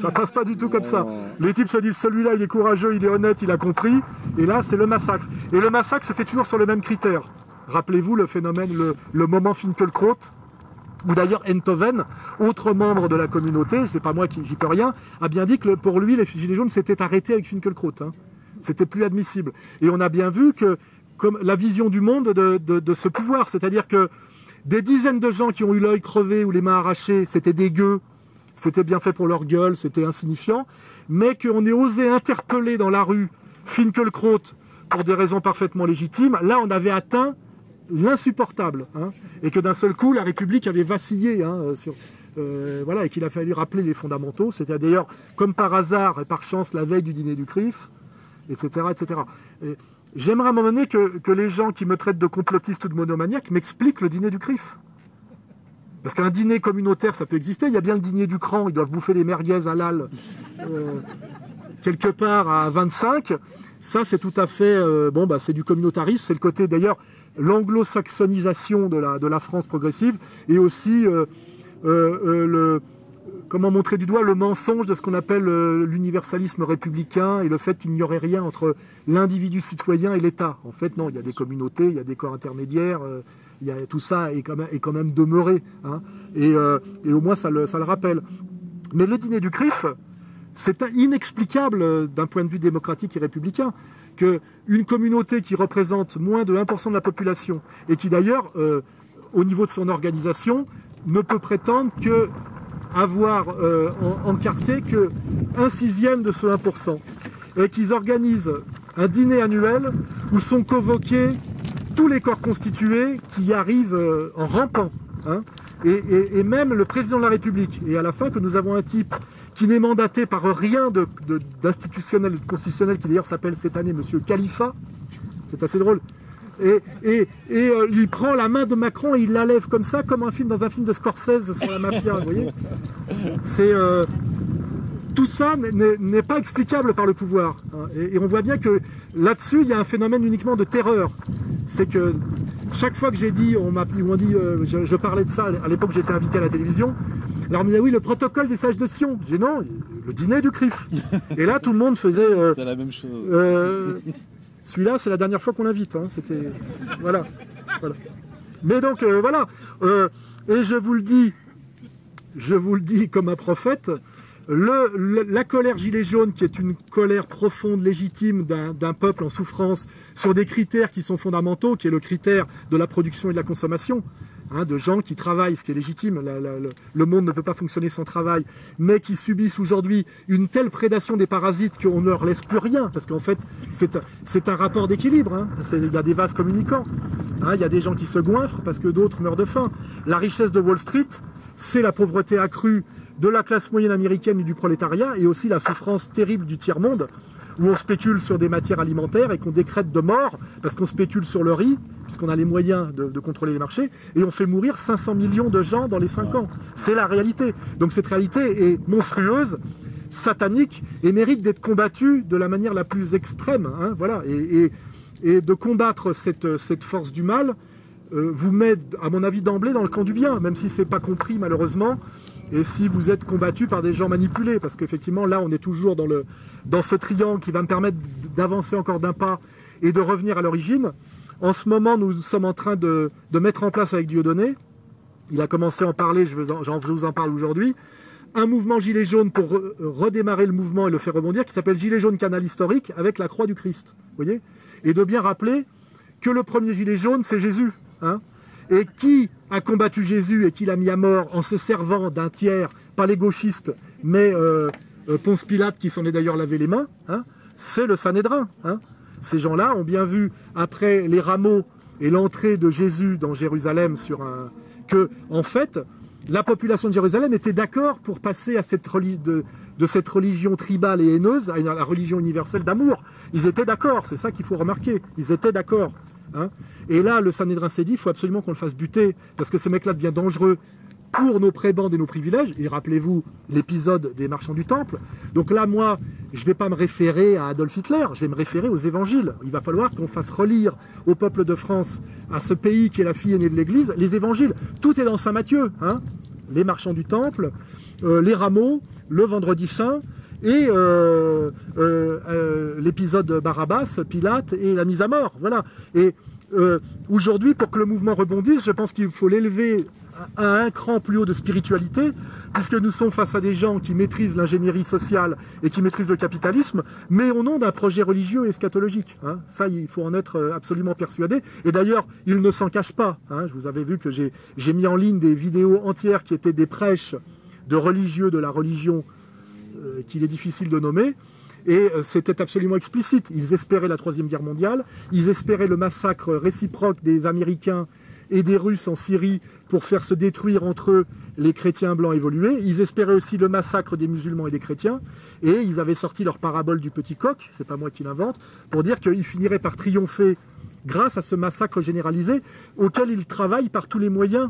ça passe pas du tout comme ça. Les types se disent celui-là, il est courageux, il est honnête, il a compris. Et là, c'est le massacre. Et le massacre se fait toujours sur le même critère. Rappelez-vous le phénomène, le, moment Finkelkraut. Ou d'ailleurs Enthoven, autre membre de la communauté, c'est pas moi qui j'y peux rien, a bien dit que pour lui les gilets jaunes s'étaient arrêtés avec Finkielkraut. Hein. C'était plus admissible. Et on a bien vu que comme la vision du monde de, ce pouvoir, c'est-à-dire que des dizaines de gens qui ont eu l'œil crevé ou les mains arrachées, c'était des gueux, c'était bien fait pour leur gueule, c'était insignifiant, mais qu'on ait osé interpeller dans la rue Finkielkraut pour des raisons parfaitement légitimes, là on avait atteint l'insupportable, hein, et que d'un seul coup la République avait vacillé hein, euh, voilà, et qu'il a fallu rappeler les fondamentaux. C'était d'ailleurs comme par hasard et par chance la veille du dîner du CRIF, etc., etc. J'aimerais à un moment donné que, les gens qui me traitent de complotiste ou de monomaniaque m'expliquent le dîner du CRIF. Parce qu'un dîner communautaire, ça peut exister. Il y a bien le dîner du cran, ils doivent bouffer des merguez à l'al euh, quelque part à 25. Ça, c'est tout à fait... Euh, bon, bah, c'est du communautarisme. C'est le côté, d'ailleurs, l'anglo-saxonisation de la, de la France progressive et aussi euh, le comment montrer du doigt le mensonge de ce qu'on appelle euh, l'universalisme républicain et le fait qu'il n'y aurait rien entre l'individu citoyen et l'État. En fait, non, il y a des communautés, il y a des corps intermédiaires, euh, il y a, tout ça est quand même, demeuré. Hein. Euh, et, au moins, ça le, ça le rappelle. Mais le dîner du CRIF, c'est inexplicable d'un point de vue démocratique et républicain qu'une communauté qui représente moins de 1% de la population et qui d'ailleurs, au niveau de son organisation, ne peut prétendre que avoir euh, encarté que un sixième de ce 1%, et qu'ils organisent un dîner annuel où sont convoqués tous les corps constitués qui arrivent euh, en rampant, hein, et, même le président de la République. Et à la fin, que nous avons un type qui n'est mandaté par rien d'institutionnel, de, constitutionnel, qui d'ailleurs s'appelle cette année Monsieur Khalifa, c'est assez drôle, et, et, euh, il prend la main de Macron et il la lève comme ça, comme un film dans un film de Scorsese sur la mafia, vous voyez C'est euh, tout ça n'est pas explicable par le pouvoir. Hein. Et, on voit bien que là-dessus, il y a un phénomène uniquement de terreur. C'est que chaque fois que j'ai dit, on m'a dit, euh, je, parlais de ça à l'époque, j'étais invité à la télévision. Alors on me disait oui, le protocole des sages de Sion. J'ai dit non, le dîner du CRIF. Et là, tout le monde faisait. c'est la même chose. Celui-là, c'est la dernière fois qu'on l'invite. Hein. C'était voilà. Mais donc euh, voilà. Euh, et je vous le dis, je vous le dis comme un prophète. la colère gilet jaune, qui est une colère profonde, légitime d'un peuple en souffrance, sur des critères qui sont fondamentaux, qui est le critère de la production et de la consommation, Hein, de gens qui travaillent, ce qui est légitime, le monde ne peut pas fonctionner sans travail, mais qui subissent aujourd'hui une telle prédation des parasites qu'on ne leur laisse plus rien, parce qu'en fait, c'est un rapport d'équilibre. Hein. Il y a des vases communicants, hein. il y a des gens qui se goinfrent parce que d'autres meurent de faim. La richesse de Wall Street, c'est la pauvreté accrue de la classe moyenne américaine et du prolétariat, et aussi la souffrance terrible du tiers-monde où on spécule sur des matières alimentaires et qu'on décrète de mort parce qu'on spécule sur le riz, puisqu'on a les moyens de, contrôler les marchés, et on fait mourir 500 millions de gens dans les 5 ans. C'est la réalité. Donc cette réalité est monstrueuse, satanique, et mérite d'être combattue de la manière la plus extrême. Hein. Et, de combattre cette, cette force du mal euh, vous met, à mon avis, d'emblée dans le camp du bien, même si ce n'est pas compris malheureusement et si vous êtes combattu par des gens manipulés, parce qu'effectivement là on est toujours dans, ce triangle qui va me permettre d'avancer encore d'un pas et de revenir à l'origine. En ce moment nous sommes en train de, mettre en place avec Dieudonné, il a commencé à en parler, je, vous en parle aujourd'hui, un mouvement gilet jaune pour redémarrer le mouvement et le faire rebondir qui s'appelle Gilet jaune canal historique avec la croix du Christ. voyez Et de bien rappeler que le premier gilet jaune c'est Jésus. Hein et qui a combattu Jésus et qui l'a mis à mort en se servant d'un tiers, pas les gauchistes, mais euh, euh, Ponce Pilate qui s'en est d'ailleurs lavé les mains, hein, c'est le Sanhédrin. Hein. Ces gens-là ont bien vu, après les rameaux et l'entrée de Jésus dans Jérusalem, sur un... que, en fait, la population de Jérusalem était d'accord pour passer à cette de, de, cette religion tribale et haineuse à la religion universelle d'amour. Ils étaient d'accord, c'est ça qu'il faut remarquer. Ils étaient d'accord. Hein. et là, le Sanhédrin s'est dit, il faut absolument qu'on le fasse buter, parce que ce mec-là devient dangereux pour nos prébendes et nos privilèges. Et rappelez-vous l'épisode des marchands du temple. Donc là, moi, je ne vais pas me référer à Adolf Hitler, je vais me référer aux évangiles. Il va falloir qu'on fasse relire au peuple de France, à ce pays qui est la fille aînée de l'Église, les évangiles. Tout est dans Saint Matthieu. Hein les marchands du temple, euh, les rameaux, le vendredi saint, et euh, euh, euh, l'épisode Barabbas, Pilate et la mise à mort. Voilà. Et aujourd'hui, pour que le mouvement rebondisse, je pense qu'il faut l'élever à un cran plus haut de spiritualité, puisque nous sommes face à des gens qui maîtrisent l'ingénierie sociale et qui maîtrisent le capitalisme, mais au nom d'un projet religieux et eschatologique. Hein. Ça, il faut en être absolument persuadé. Et d'ailleurs, ils ne s'en cachent pas. Hein. Je vous avais vu que j'ai mis en ligne des vidéos entières qui étaient des prêches de religieux de la religion qu'il est difficile de nommer. Et euh, c'était absolument explicite. Ils espéraient la Troisième Guerre mondiale, ils espéraient le massacre réciproque des Américains et des Russes en Syrie pour faire se détruire entre eux les chrétiens blancs évolués. Ils espéraient aussi le massacre des musulmans et des chrétiens. Et ils avaient sorti leur parabole du petit coq, c'est pas moi qui l'invente, pour dire qu'ils finiraient par triompher grâce à ce massacre généralisé auquel ils travaillent par tous les moyens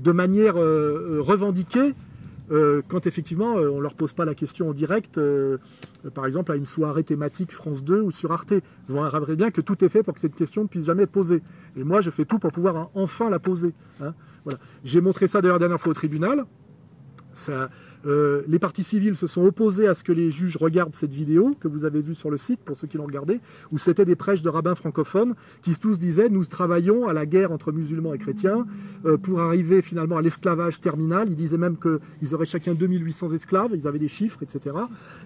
de manière euh, revendiquée euh, quand effectivement euh, on ne leur pose pas la question en direct, euh, par exemple à une soirée thématique France 2 ou sur Arte. Vous verrez bien que tout est fait pour que cette question ne puisse jamais être posée. Et moi, je fais tout pour pouvoir enfin la poser. Hein. Voilà. J'ai montré ça d'ailleurs la dernière fois au tribunal. Ça, euh, les partis civils se sont opposés à ce que les juges regardent cette vidéo que vous avez vue sur le site, pour ceux qui l'ont regardée, où c'était des prêches de rabbins francophones qui tous disaient nous travaillons à la guerre entre musulmans et chrétiens euh, pour arriver finalement à l'esclavage terminal. Ils disaient même qu'ils auraient chacun 2800 esclaves, ils avaient des chiffres, etc.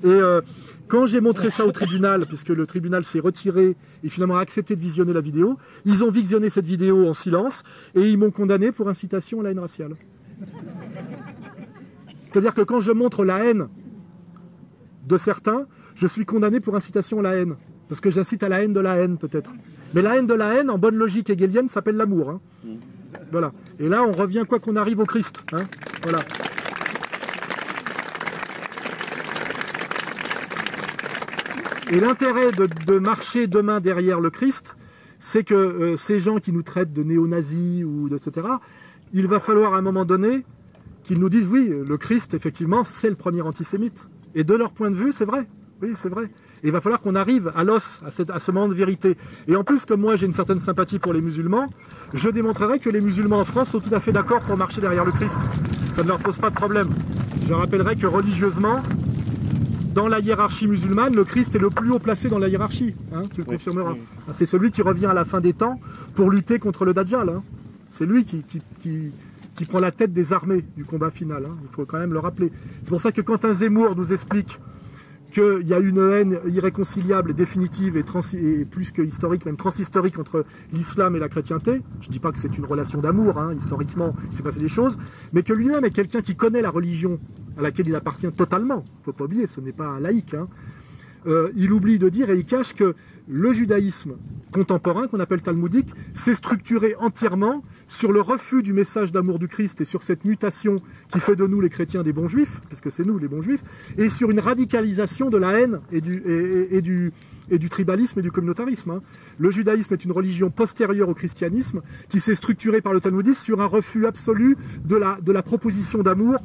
Et euh, quand j'ai montré ça au tribunal, puisque le tribunal s'est retiré et finalement a accepté de visionner la vidéo, ils ont visionné cette vidéo en silence et ils m'ont condamné pour incitation à la haine raciale. C'est-à-dire que quand je montre la haine de certains, je suis condamné pour incitation à la haine. Parce que j'incite à la haine de la haine, peut-être. Mais la haine de la haine, en bonne logique hegelienne, s'appelle l'amour. Hein. Voilà. Et là, on revient quoi qu'on arrive au Christ. Hein. Voilà. Et l'intérêt de, marcher demain derrière le Christ, c'est que euh, ces gens qui nous traitent de néo-nazis ou etc., il va falloir à un moment donné qu'ils nous disent oui, le Christ, effectivement, c'est le premier antisémite. Et de leur point de vue, c'est vrai. Oui, c'est vrai. Et il va falloir qu'on arrive à l'os, à, ce moment de vérité. Et en plus, comme moi j'ai une certaine sympathie pour les musulmans, je démontrerai que les musulmans en France sont tout à fait d'accord pour marcher derrière le Christ. Ça ne leur pose pas de problème. Je rappellerai que religieusement, dans la hiérarchie musulmane, le Christ est le plus haut placé dans la hiérarchie. Hein, tu le confirmeras. C'est celui qui revient à la fin des temps pour lutter contre le Dajjal. Hein. C'est lui qui, qui prend la tête des armées du combat final. Hein. Il faut quand même le rappeler. C'est pour ça que quand un Zemmour nous explique qu'il y a une haine irréconciliable, définitive et, et, plus que historique, même transhistorique entre l'islam et la chrétienté. Je ne dis pas que c'est une relation d'amour, hein, historiquement, il s'est passé des choses, mais que lui-même est quelqu'un qui connaît la religion à laquelle il appartient totalement. Il ne faut pas oublier, ce n'est pas un laïc. Hein. Euh, il oublie de dire et il cache que le judaïsme contemporain, qu'on appelle talmudique, s'est structuré entièrement sur le refus du message d'amour du Christ et sur cette mutation qui fait de nous les chrétiens des bons juifs, puisque c'est nous les bons juifs, et sur une radicalisation de la haine et du, tribalisme et du communautarisme. Hein. Le judaïsme est une religion postérieure au christianisme qui s'est structurée par le talmudisme sur un refus absolu de la, proposition d'amour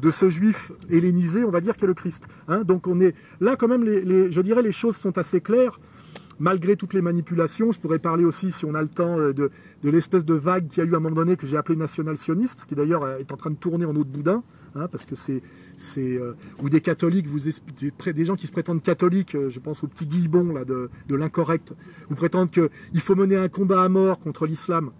de ce juif hellénisé, on va dire, qu'est le Christ. Hein. Donc on est là quand même, je dirais, les choses sont assez claires malgré toutes les manipulations, je pourrais parler aussi, si on a le temps, euh, de, l'espèce de vague qu'il y a eu à un moment donné que j'ai appelé national-sioniste, qui d'ailleurs euh, est en train de tourner en eau de boudin, hein, parce que c'est, c'est euh, ou des catholiques, vous des gens qui se prétendent catholiques, je pense au petit Guillebon de l'incorrect, vous prétendent qu'il faut mener un combat à mort contre l'islam,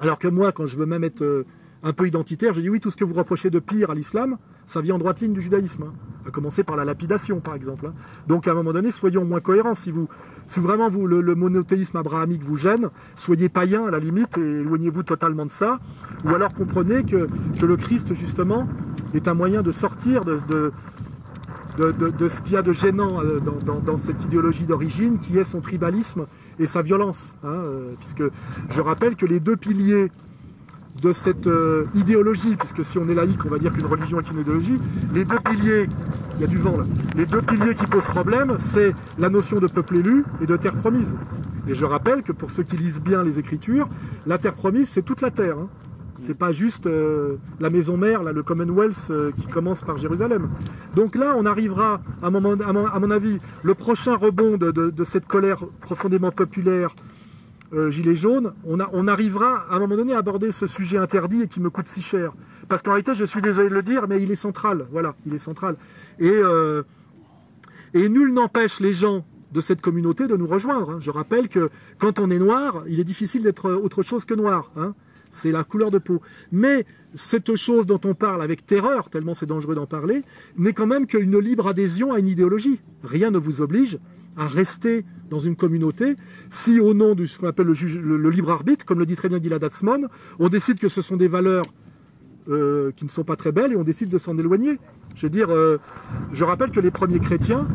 alors que moi, quand je veux même être un peu identitaire, j'ai dit oui, tout ce que vous reprochez de pire à l'islam, ça vient en droite ligne du judaïsme, hein. à commencer par la lapidation, par exemple. Hein. Donc, à un moment donné, soyons moins cohérents. Si, vous, si vraiment vous, le, monothéisme abrahamique vous gêne, soyez païen à la limite et éloignez-vous totalement de ça. Ou alors comprenez que, le Christ, justement, est un moyen de sortir de, de de, ce qu'il y a de gênant euh, dans, cette idéologie d'origine, qui est son tribalisme et sa violence. Hein, euh, puisque je rappelle que les deux piliers de cette euh, idéologie, puisque si on est laïque, on va dire qu'une religion est une idéologie, les deux piliers, il y a du vent là, les deux piliers qui posent problème, c'est la notion de peuple élu et de terre promise. Et je rappelle que pour ceux qui lisent bien les Écritures, la terre promise, c'est toute la terre. Hein. C'est pas juste euh, la maison mère, là, le Commonwealth euh, qui commence par Jérusalem. Donc là, on arrivera, à mon, à mon avis, le prochain rebond de cette colère profondément populaire euh, Gilets jaunes, on, arrivera à un moment donné à aborder ce sujet interdit et qui me coûte si cher. Parce qu'en réalité, je suis désolé de le dire, mais il est central. Voilà, il est central. Et, euh, nul n'empêche les gens de cette communauté de nous rejoindre. Hein. Je rappelle que quand on est noir, il est difficile d'être autre chose que noir. Hein. c'est la couleur de peau. Mais cette chose dont on parle avec terreur, tellement c'est dangereux d'en parler, n'est quand même qu'une libre adhésion à une idéologie. Rien ne vous oblige à rester dans une communauté si au nom de ce qu'on appelle le, libre arbitre, comme le dit très bien Gilad on décide que ce sont des valeurs euh, qui ne sont pas très belles et on décide de s'en éloigner. Je veux dire, euh, je rappelle que les premiers chrétiens,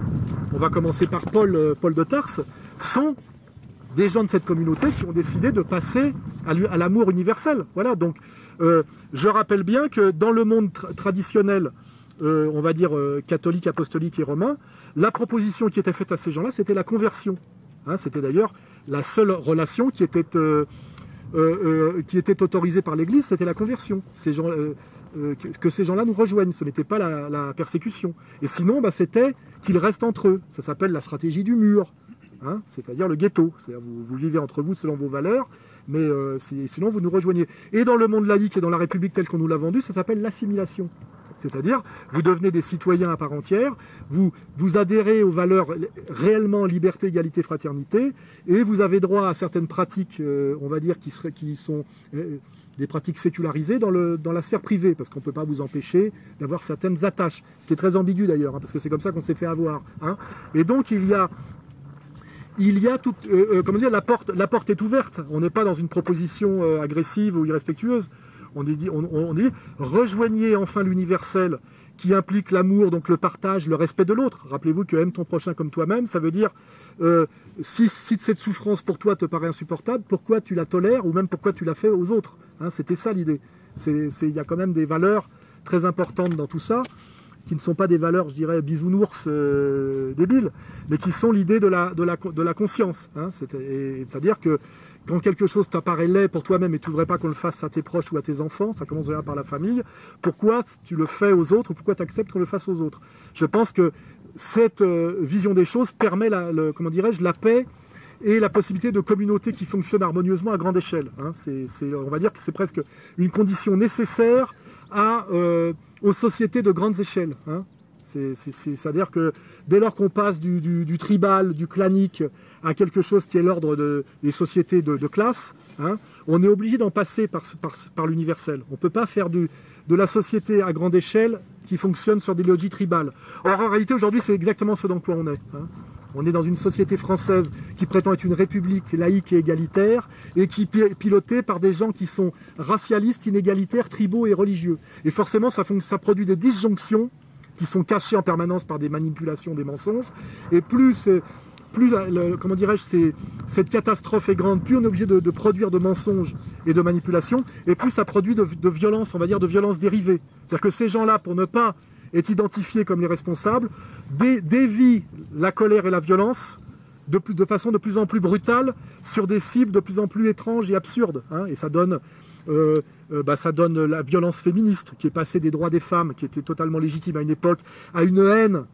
on va commencer par Paul, euh, Paul de Tarse, sont des gens de cette communauté qui ont décidé de passer à l'amour universel. Voilà, donc je rappelle bien que dans le monde traditionnel, euh, on va dire euh, catholique, apostolique et romain, la proposition qui était faite à ces gens-là, c'était la conversion. Hein, c'était d'ailleurs la seule relation qui était, qui était autorisée par l'Église, c'était la conversion. Ces gens, que, ces gens-là nous rejoignent, ce n'était pas la, persécution. Et sinon, bah, c'était qu'ils restent entre eux. Ça s'appelle la stratégie du mur. Hein, c'est-à-dire le ghetto. C'est-à-dire vous, vivez entre vous selon vos valeurs, mais euh, sinon vous nous rejoignez. Et dans le monde laïque et dans la République telle qu'on nous l'a vendu, ça s'appelle l'assimilation. C'est-à-dire, vous devenez des citoyens à part entière, vous, vous adhérez aux valeurs réellement liberté, égalité, fraternité, et vous avez droit à certaines pratiques, euh, on va dire, qui, qui sont euh, des pratiques sécularisées dans, la sphère privée, parce qu'on ne peut pas vous empêcher d'avoir certaines attaches, ce qui est très ambigu d'ailleurs, hein, parce que c'est comme ça qu'on s'est fait avoir. Hein. Et donc, il y a il y a tout, euh, comment dire, la porte, la porte est ouverte. On n'est pas dans une proposition agressive ou irrespectueuse. On dit, on, rejoignez enfin l'universel qui implique l'amour, donc le partage, le respect de l'autre. Rappelez-vous que aime ton prochain comme toi-même, ça veut dire si, cette souffrance pour toi te paraît insupportable, pourquoi tu la tolères ou même pourquoi tu la fais aux autres hein, C'était ça l'idée. Il y a quand même des valeurs très importantes dans tout ça qui ne sont pas des valeurs, je dirais, bisounours euh, débiles, mais qui sont l'idée de la, de, la, de la conscience. Hein? C'est-à-dire que quand quelque chose t'apparaît laid pour toi-même et tu ne voudrais pas qu'on le fasse à tes proches ou à tes enfants, ça commence déjà par la famille, pourquoi tu le fais aux autres ou pourquoi tu acceptes qu'on le fasse aux autres? Je pense que cette euh, vision des choses permet, la, comment dirais-je, la paix et la possibilité de communautés qui fonctionnent harmonieusement à grande échelle. Hein. on va dire que c'est presque une condition nécessaire euh, aux sociétés de grandes échelles. Hein. C'est-à-dire que dès lors qu'on passe du, tribal, du clanique, à quelque chose qui est l'ordre de, des sociétés de, classe, hein, on est obligé d'en passer par, l'universel. On ne peut pas faire de la société à grande échelle qui fonctionne sur des logiques tribales. Or, en réalité, aujourd'hui, c'est exactement ce dans quoi on est. Hein. On est dans une société française qui prétend être une république laïque et égalitaire et qui est pilotée par des gens qui sont racialistes, inégalitaires, tribaux et religieux. Et forcément, ça produit des disjonctions qui sont cachées en permanence par des manipulations, des mensonges. Et plus, plus comment dirais-je, cette catastrophe est grande, plus on est obligé de, produire de mensonges et de manipulations, et plus ça produit de, de violence, on va dire, de violence dérivée. C'est-à-dire que ces gens-là, pour ne pas est identifié comme les responsables, dévie la colère et la violence de, de, façon de plus en plus brutale sur des cibles de plus en plus étranges et absurdes. Hein. et ça donne, euh, euh, bah, ça donne la violence féministe qui est passée des droits des femmes, qui était totalement légitime à une époque, à une haine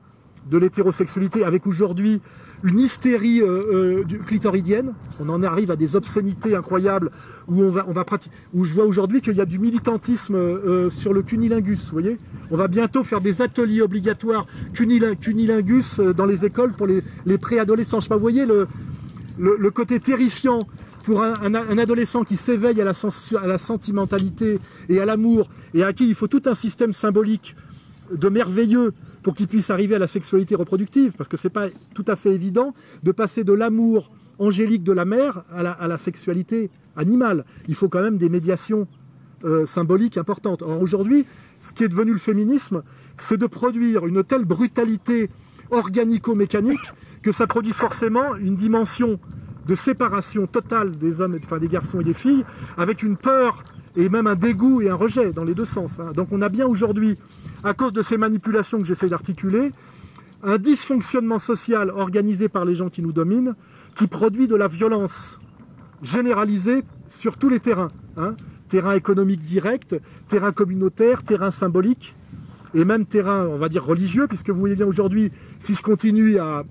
de l'hétérosexualité, avec aujourd'hui une hystérie euh, euh, clitoridienne. On en arrive à des obscénités incroyables où on va, on va pratiquer. Où je vois aujourd'hui qu'il y a du militantisme euh, sur le cunilingus. Vous voyez, on va bientôt faire des ateliers obligatoires cunilingus dans les écoles pour les, les préadolescents. Je sais pas, vous voyez le, le, côté terrifiant pour un, adolescent qui s'éveille à la, sentimentalité et à l'amour et à qui il faut tout un système symbolique de merveilleux pour qu'il puisse arriver à la sexualité reproductive, parce que c'est pas tout à fait évident de passer de l'amour angélique de la mère à la, sexualité animale. Il faut quand même des médiations euh, symboliques importantes. Or aujourd'hui, ce qui est devenu le féminisme, c'est de produire une telle brutalité organico-mécanique que ça produit forcément une dimension de séparation totale des hommes, enfin des garçons et des filles, avec une peur et même un dégoût et un rejet dans les deux sens. Hein. Donc on a bien aujourd'hui à cause de ces manipulations que j'essaie d'articuler, un dysfonctionnement social organisé par les gens qui nous dominent, qui produit de la violence généralisée sur tous les terrains. Hein. terrain économique direct, terrain communautaire, terrain symbolique, et même terrain, on va dire, religieux, puisque vous voyez bien aujourd'hui, si je continue à,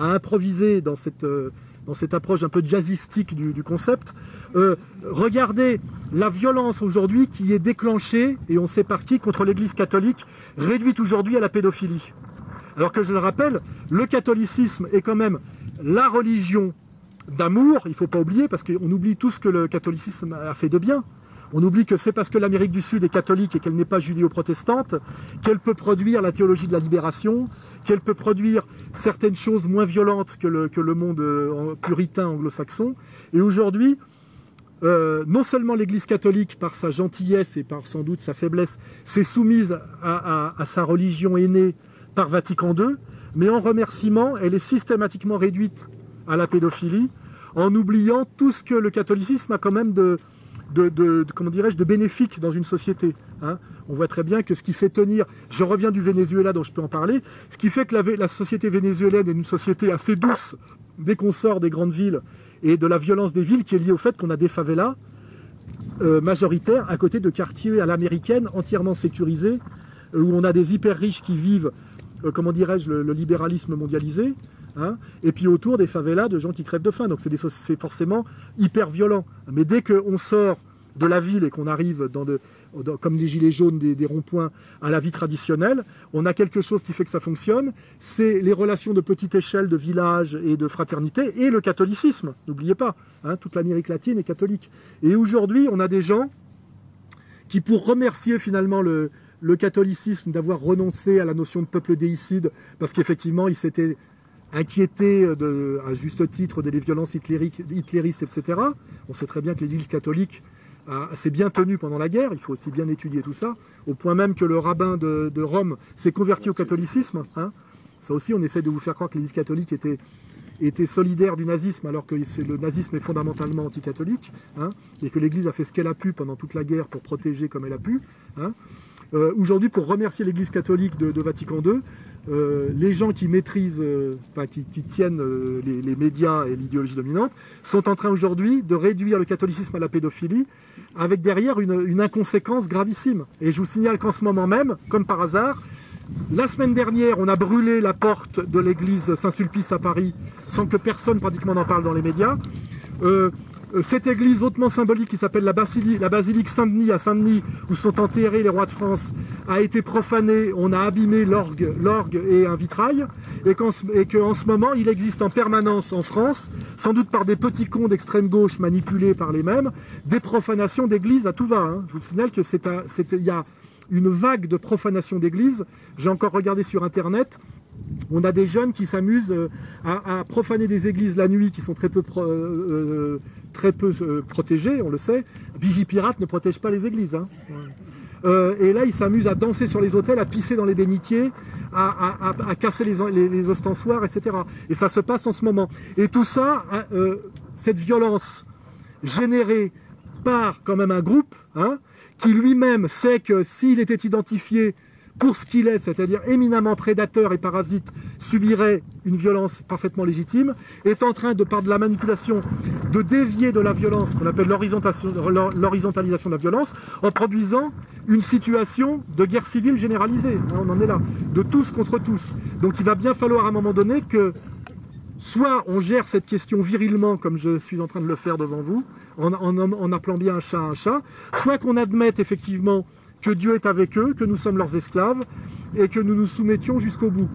improviser dans cette, euh, dans cette approche un peu jazzistique du, concept, euh, regardez la violence aujourd'hui qui est déclenchée, et on sait par qui, contre l'Église catholique, réduite aujourd'hui à la pédophilie. Alors que je le rappelle, le catholicisme est quand même la religion d'amour, il ne faut pas oublier, parce qu'on oublie tout ce que le catholicisme a fait de bien. On oublie que c'est parce que l'Amérique du Sud est catholique et qu'elle n'est pas judéo-protestante qu'elle peut produire la théologie de la libération, qu'elle peut produire certaines choses moins violentes que le, monde euh, puritain anglo-saxon. Et aujourd'hui, euh, non seulement l'Église catholique, par sa gentillesse et par sans doute sa faiblesse, s'est soumise à, sa religion aînée par Vatican II, mais en remerciement, elle est systématiquement réduite à la pédophilie, en oubliant tout ce que le catholicisme a quand même de, de, comment dirais-je, de bénéfique dans une société. Hein. On voit très bien que ce qui fait tenir, je reviens du Venezuela dont je peux en parler, ce qui fait que la, la société vénézuélienne est une société assez douce dès qu'on sort des grandes villes et de la violence des villes qui est liée au fait qu'on a des favelas euh, majoritaires à côté de quartiers à l'américaine entièrement sécurisés, euh, où on a des hyper riches qui vivent, euh, comment dirais-je, le, libéralisme mondialisé, hein, et puis autour des favelas de gens qui crèvent de faim. Donc c'est forcément hyper violent. Mais dès qu'on sort de la ville et qu'on arrive comme des gilets jaunes, des, ronds-points, à la vie traditionnelle, on a quelque chose qui fait que ça fonctionne, c'est les relations de petite échelle, de village et de fraternité, et le catholicisme, n'oubliez pas, hein, toute l'Amérique latine est catholique. Et aujourd'hui, on a des gens qui, pour remercier finalement le, catholicisme d'avoir renoncé à la notion de peuple déicide, parce qu'effectivement, ils s'étaient inquiétés à juste titre des violences hitléristes, etc. On sait très bien que l'Église catholique s'est bien tenu pendant la guerre, il faut aussi bien étudier tout ça, au point même que le rabbin de, Rome s'est converti au catholicisme. Hein. Ça aussi, on essaie de vous faire croire que l'Église catholique était, était solidaire du nazisme, alors que le nazisme est fondamentalement anticatholique, hein, et que l'Église a fait ce qu'elle a pu pendant toute la guerre pour protéger comme elle a pu. Hein. Euh, aujourd'hui, pour remercier l'Église catholique de, Vatican II, euh, les gens qui maîtrisent, euh, qui, tiennent les, médias et l'idéologie dominante, sont en train aujourd'hui de réduire le catholicisme à la pédophilie, avec derrière une, inconséquence gravissime. Et je vous signale qu'en ce moment même, comme par hasard, la semaine dernière, on a brûlé la porte de l'église Saint-Sulpice à Paris sans que personne pratiquement n'en parle dans les médias. Cette église hautement symbolique qui s'appelle la, basilique Saint-Denis à Saint-Denis, où sont enterrés les rois de France, a été profanée. On a abîmé l'orgue, et un vitrail, et qu'en ce moment, il existe en permanence en France, sans doute par des petits cons d'extrême gauche manipulés par les mêmes, des profanations d'églises à tout va. Hein. Je vous signale que il y a une vague de profanation d'églises. J'ai encore regardé sur Internet on a des jeunes qui s'amusent euh, à, profaner des églises la nuit qui sont très peu, euh, euh, très peu protégées, on le sait. Vigipirate ne protège pas les églises. Hein. et là, ils s'amusent à danser sur les hôtels, à pisser dans les bénitiers, à, casser les, ostensoirs, etc. Et ça se passe en ce moment. Et tout ça, cette violence générée par quand même un groupe, hein, qui lui-même sait que s'il était identifié pour ce qu'il est, c'est-à-dire éminemment prédateur et parasite, subirait une violence parfaitement légitime, est en train, de par de la manipulation, de dévier de la violence, qu'on appelle l'horizontalisation de la violence, en produisant une situation de guerre civile généralisée. Hein, on en est là, de tous contre tous. Donc il va bien falloir à un moment donné que soit on gère cette question virilement, comme je suis en train de le faire devant vous, en, en appelant bien un chat un chat, soit qu'on admette effectivement que Dieu est avec eux, que nous sommes leurs esclaves et que nous nous soumettions jusqu'au bout.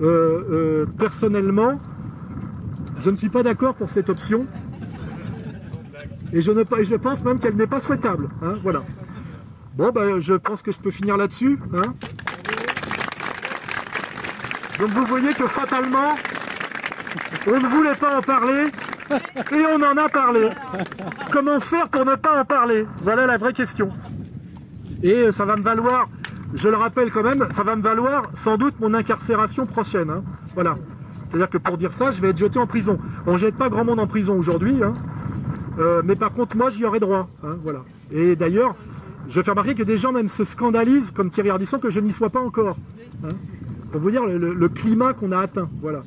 Euh, euh, personnellement, je ne suis pas d'accord pour cette option et je, ne, je pense même qu'elle n'est pas souhaitable. Hein, voilà. Bon, ben, je pense que je peux finir là-dessus. Hein. Donc vous voyez que fatalement, on ne voulait pas en parler et on en a parlé. Comment faire pour ne pas en parler? Voilà la vraie question. Et ça va me valoir, je le rappelle quand même, ça va me valoir sans doute mon incarcération prochaine. Hein. Voilà. C'est-à-dire que pour dire ça, je vais être jeté en prison. On ne jette pas grand monde en prison aujourd'hui, hein. euh, mais par contre, moi, j'y aurai droit. Hein, voilà. Et d'ailleurs, je fais remarquer que des gens même se scandalisent, comme Thierry Ardisson, que je n'y sois pas encore. Pour vous dire le, le climat qu'on a atteint. Voilà.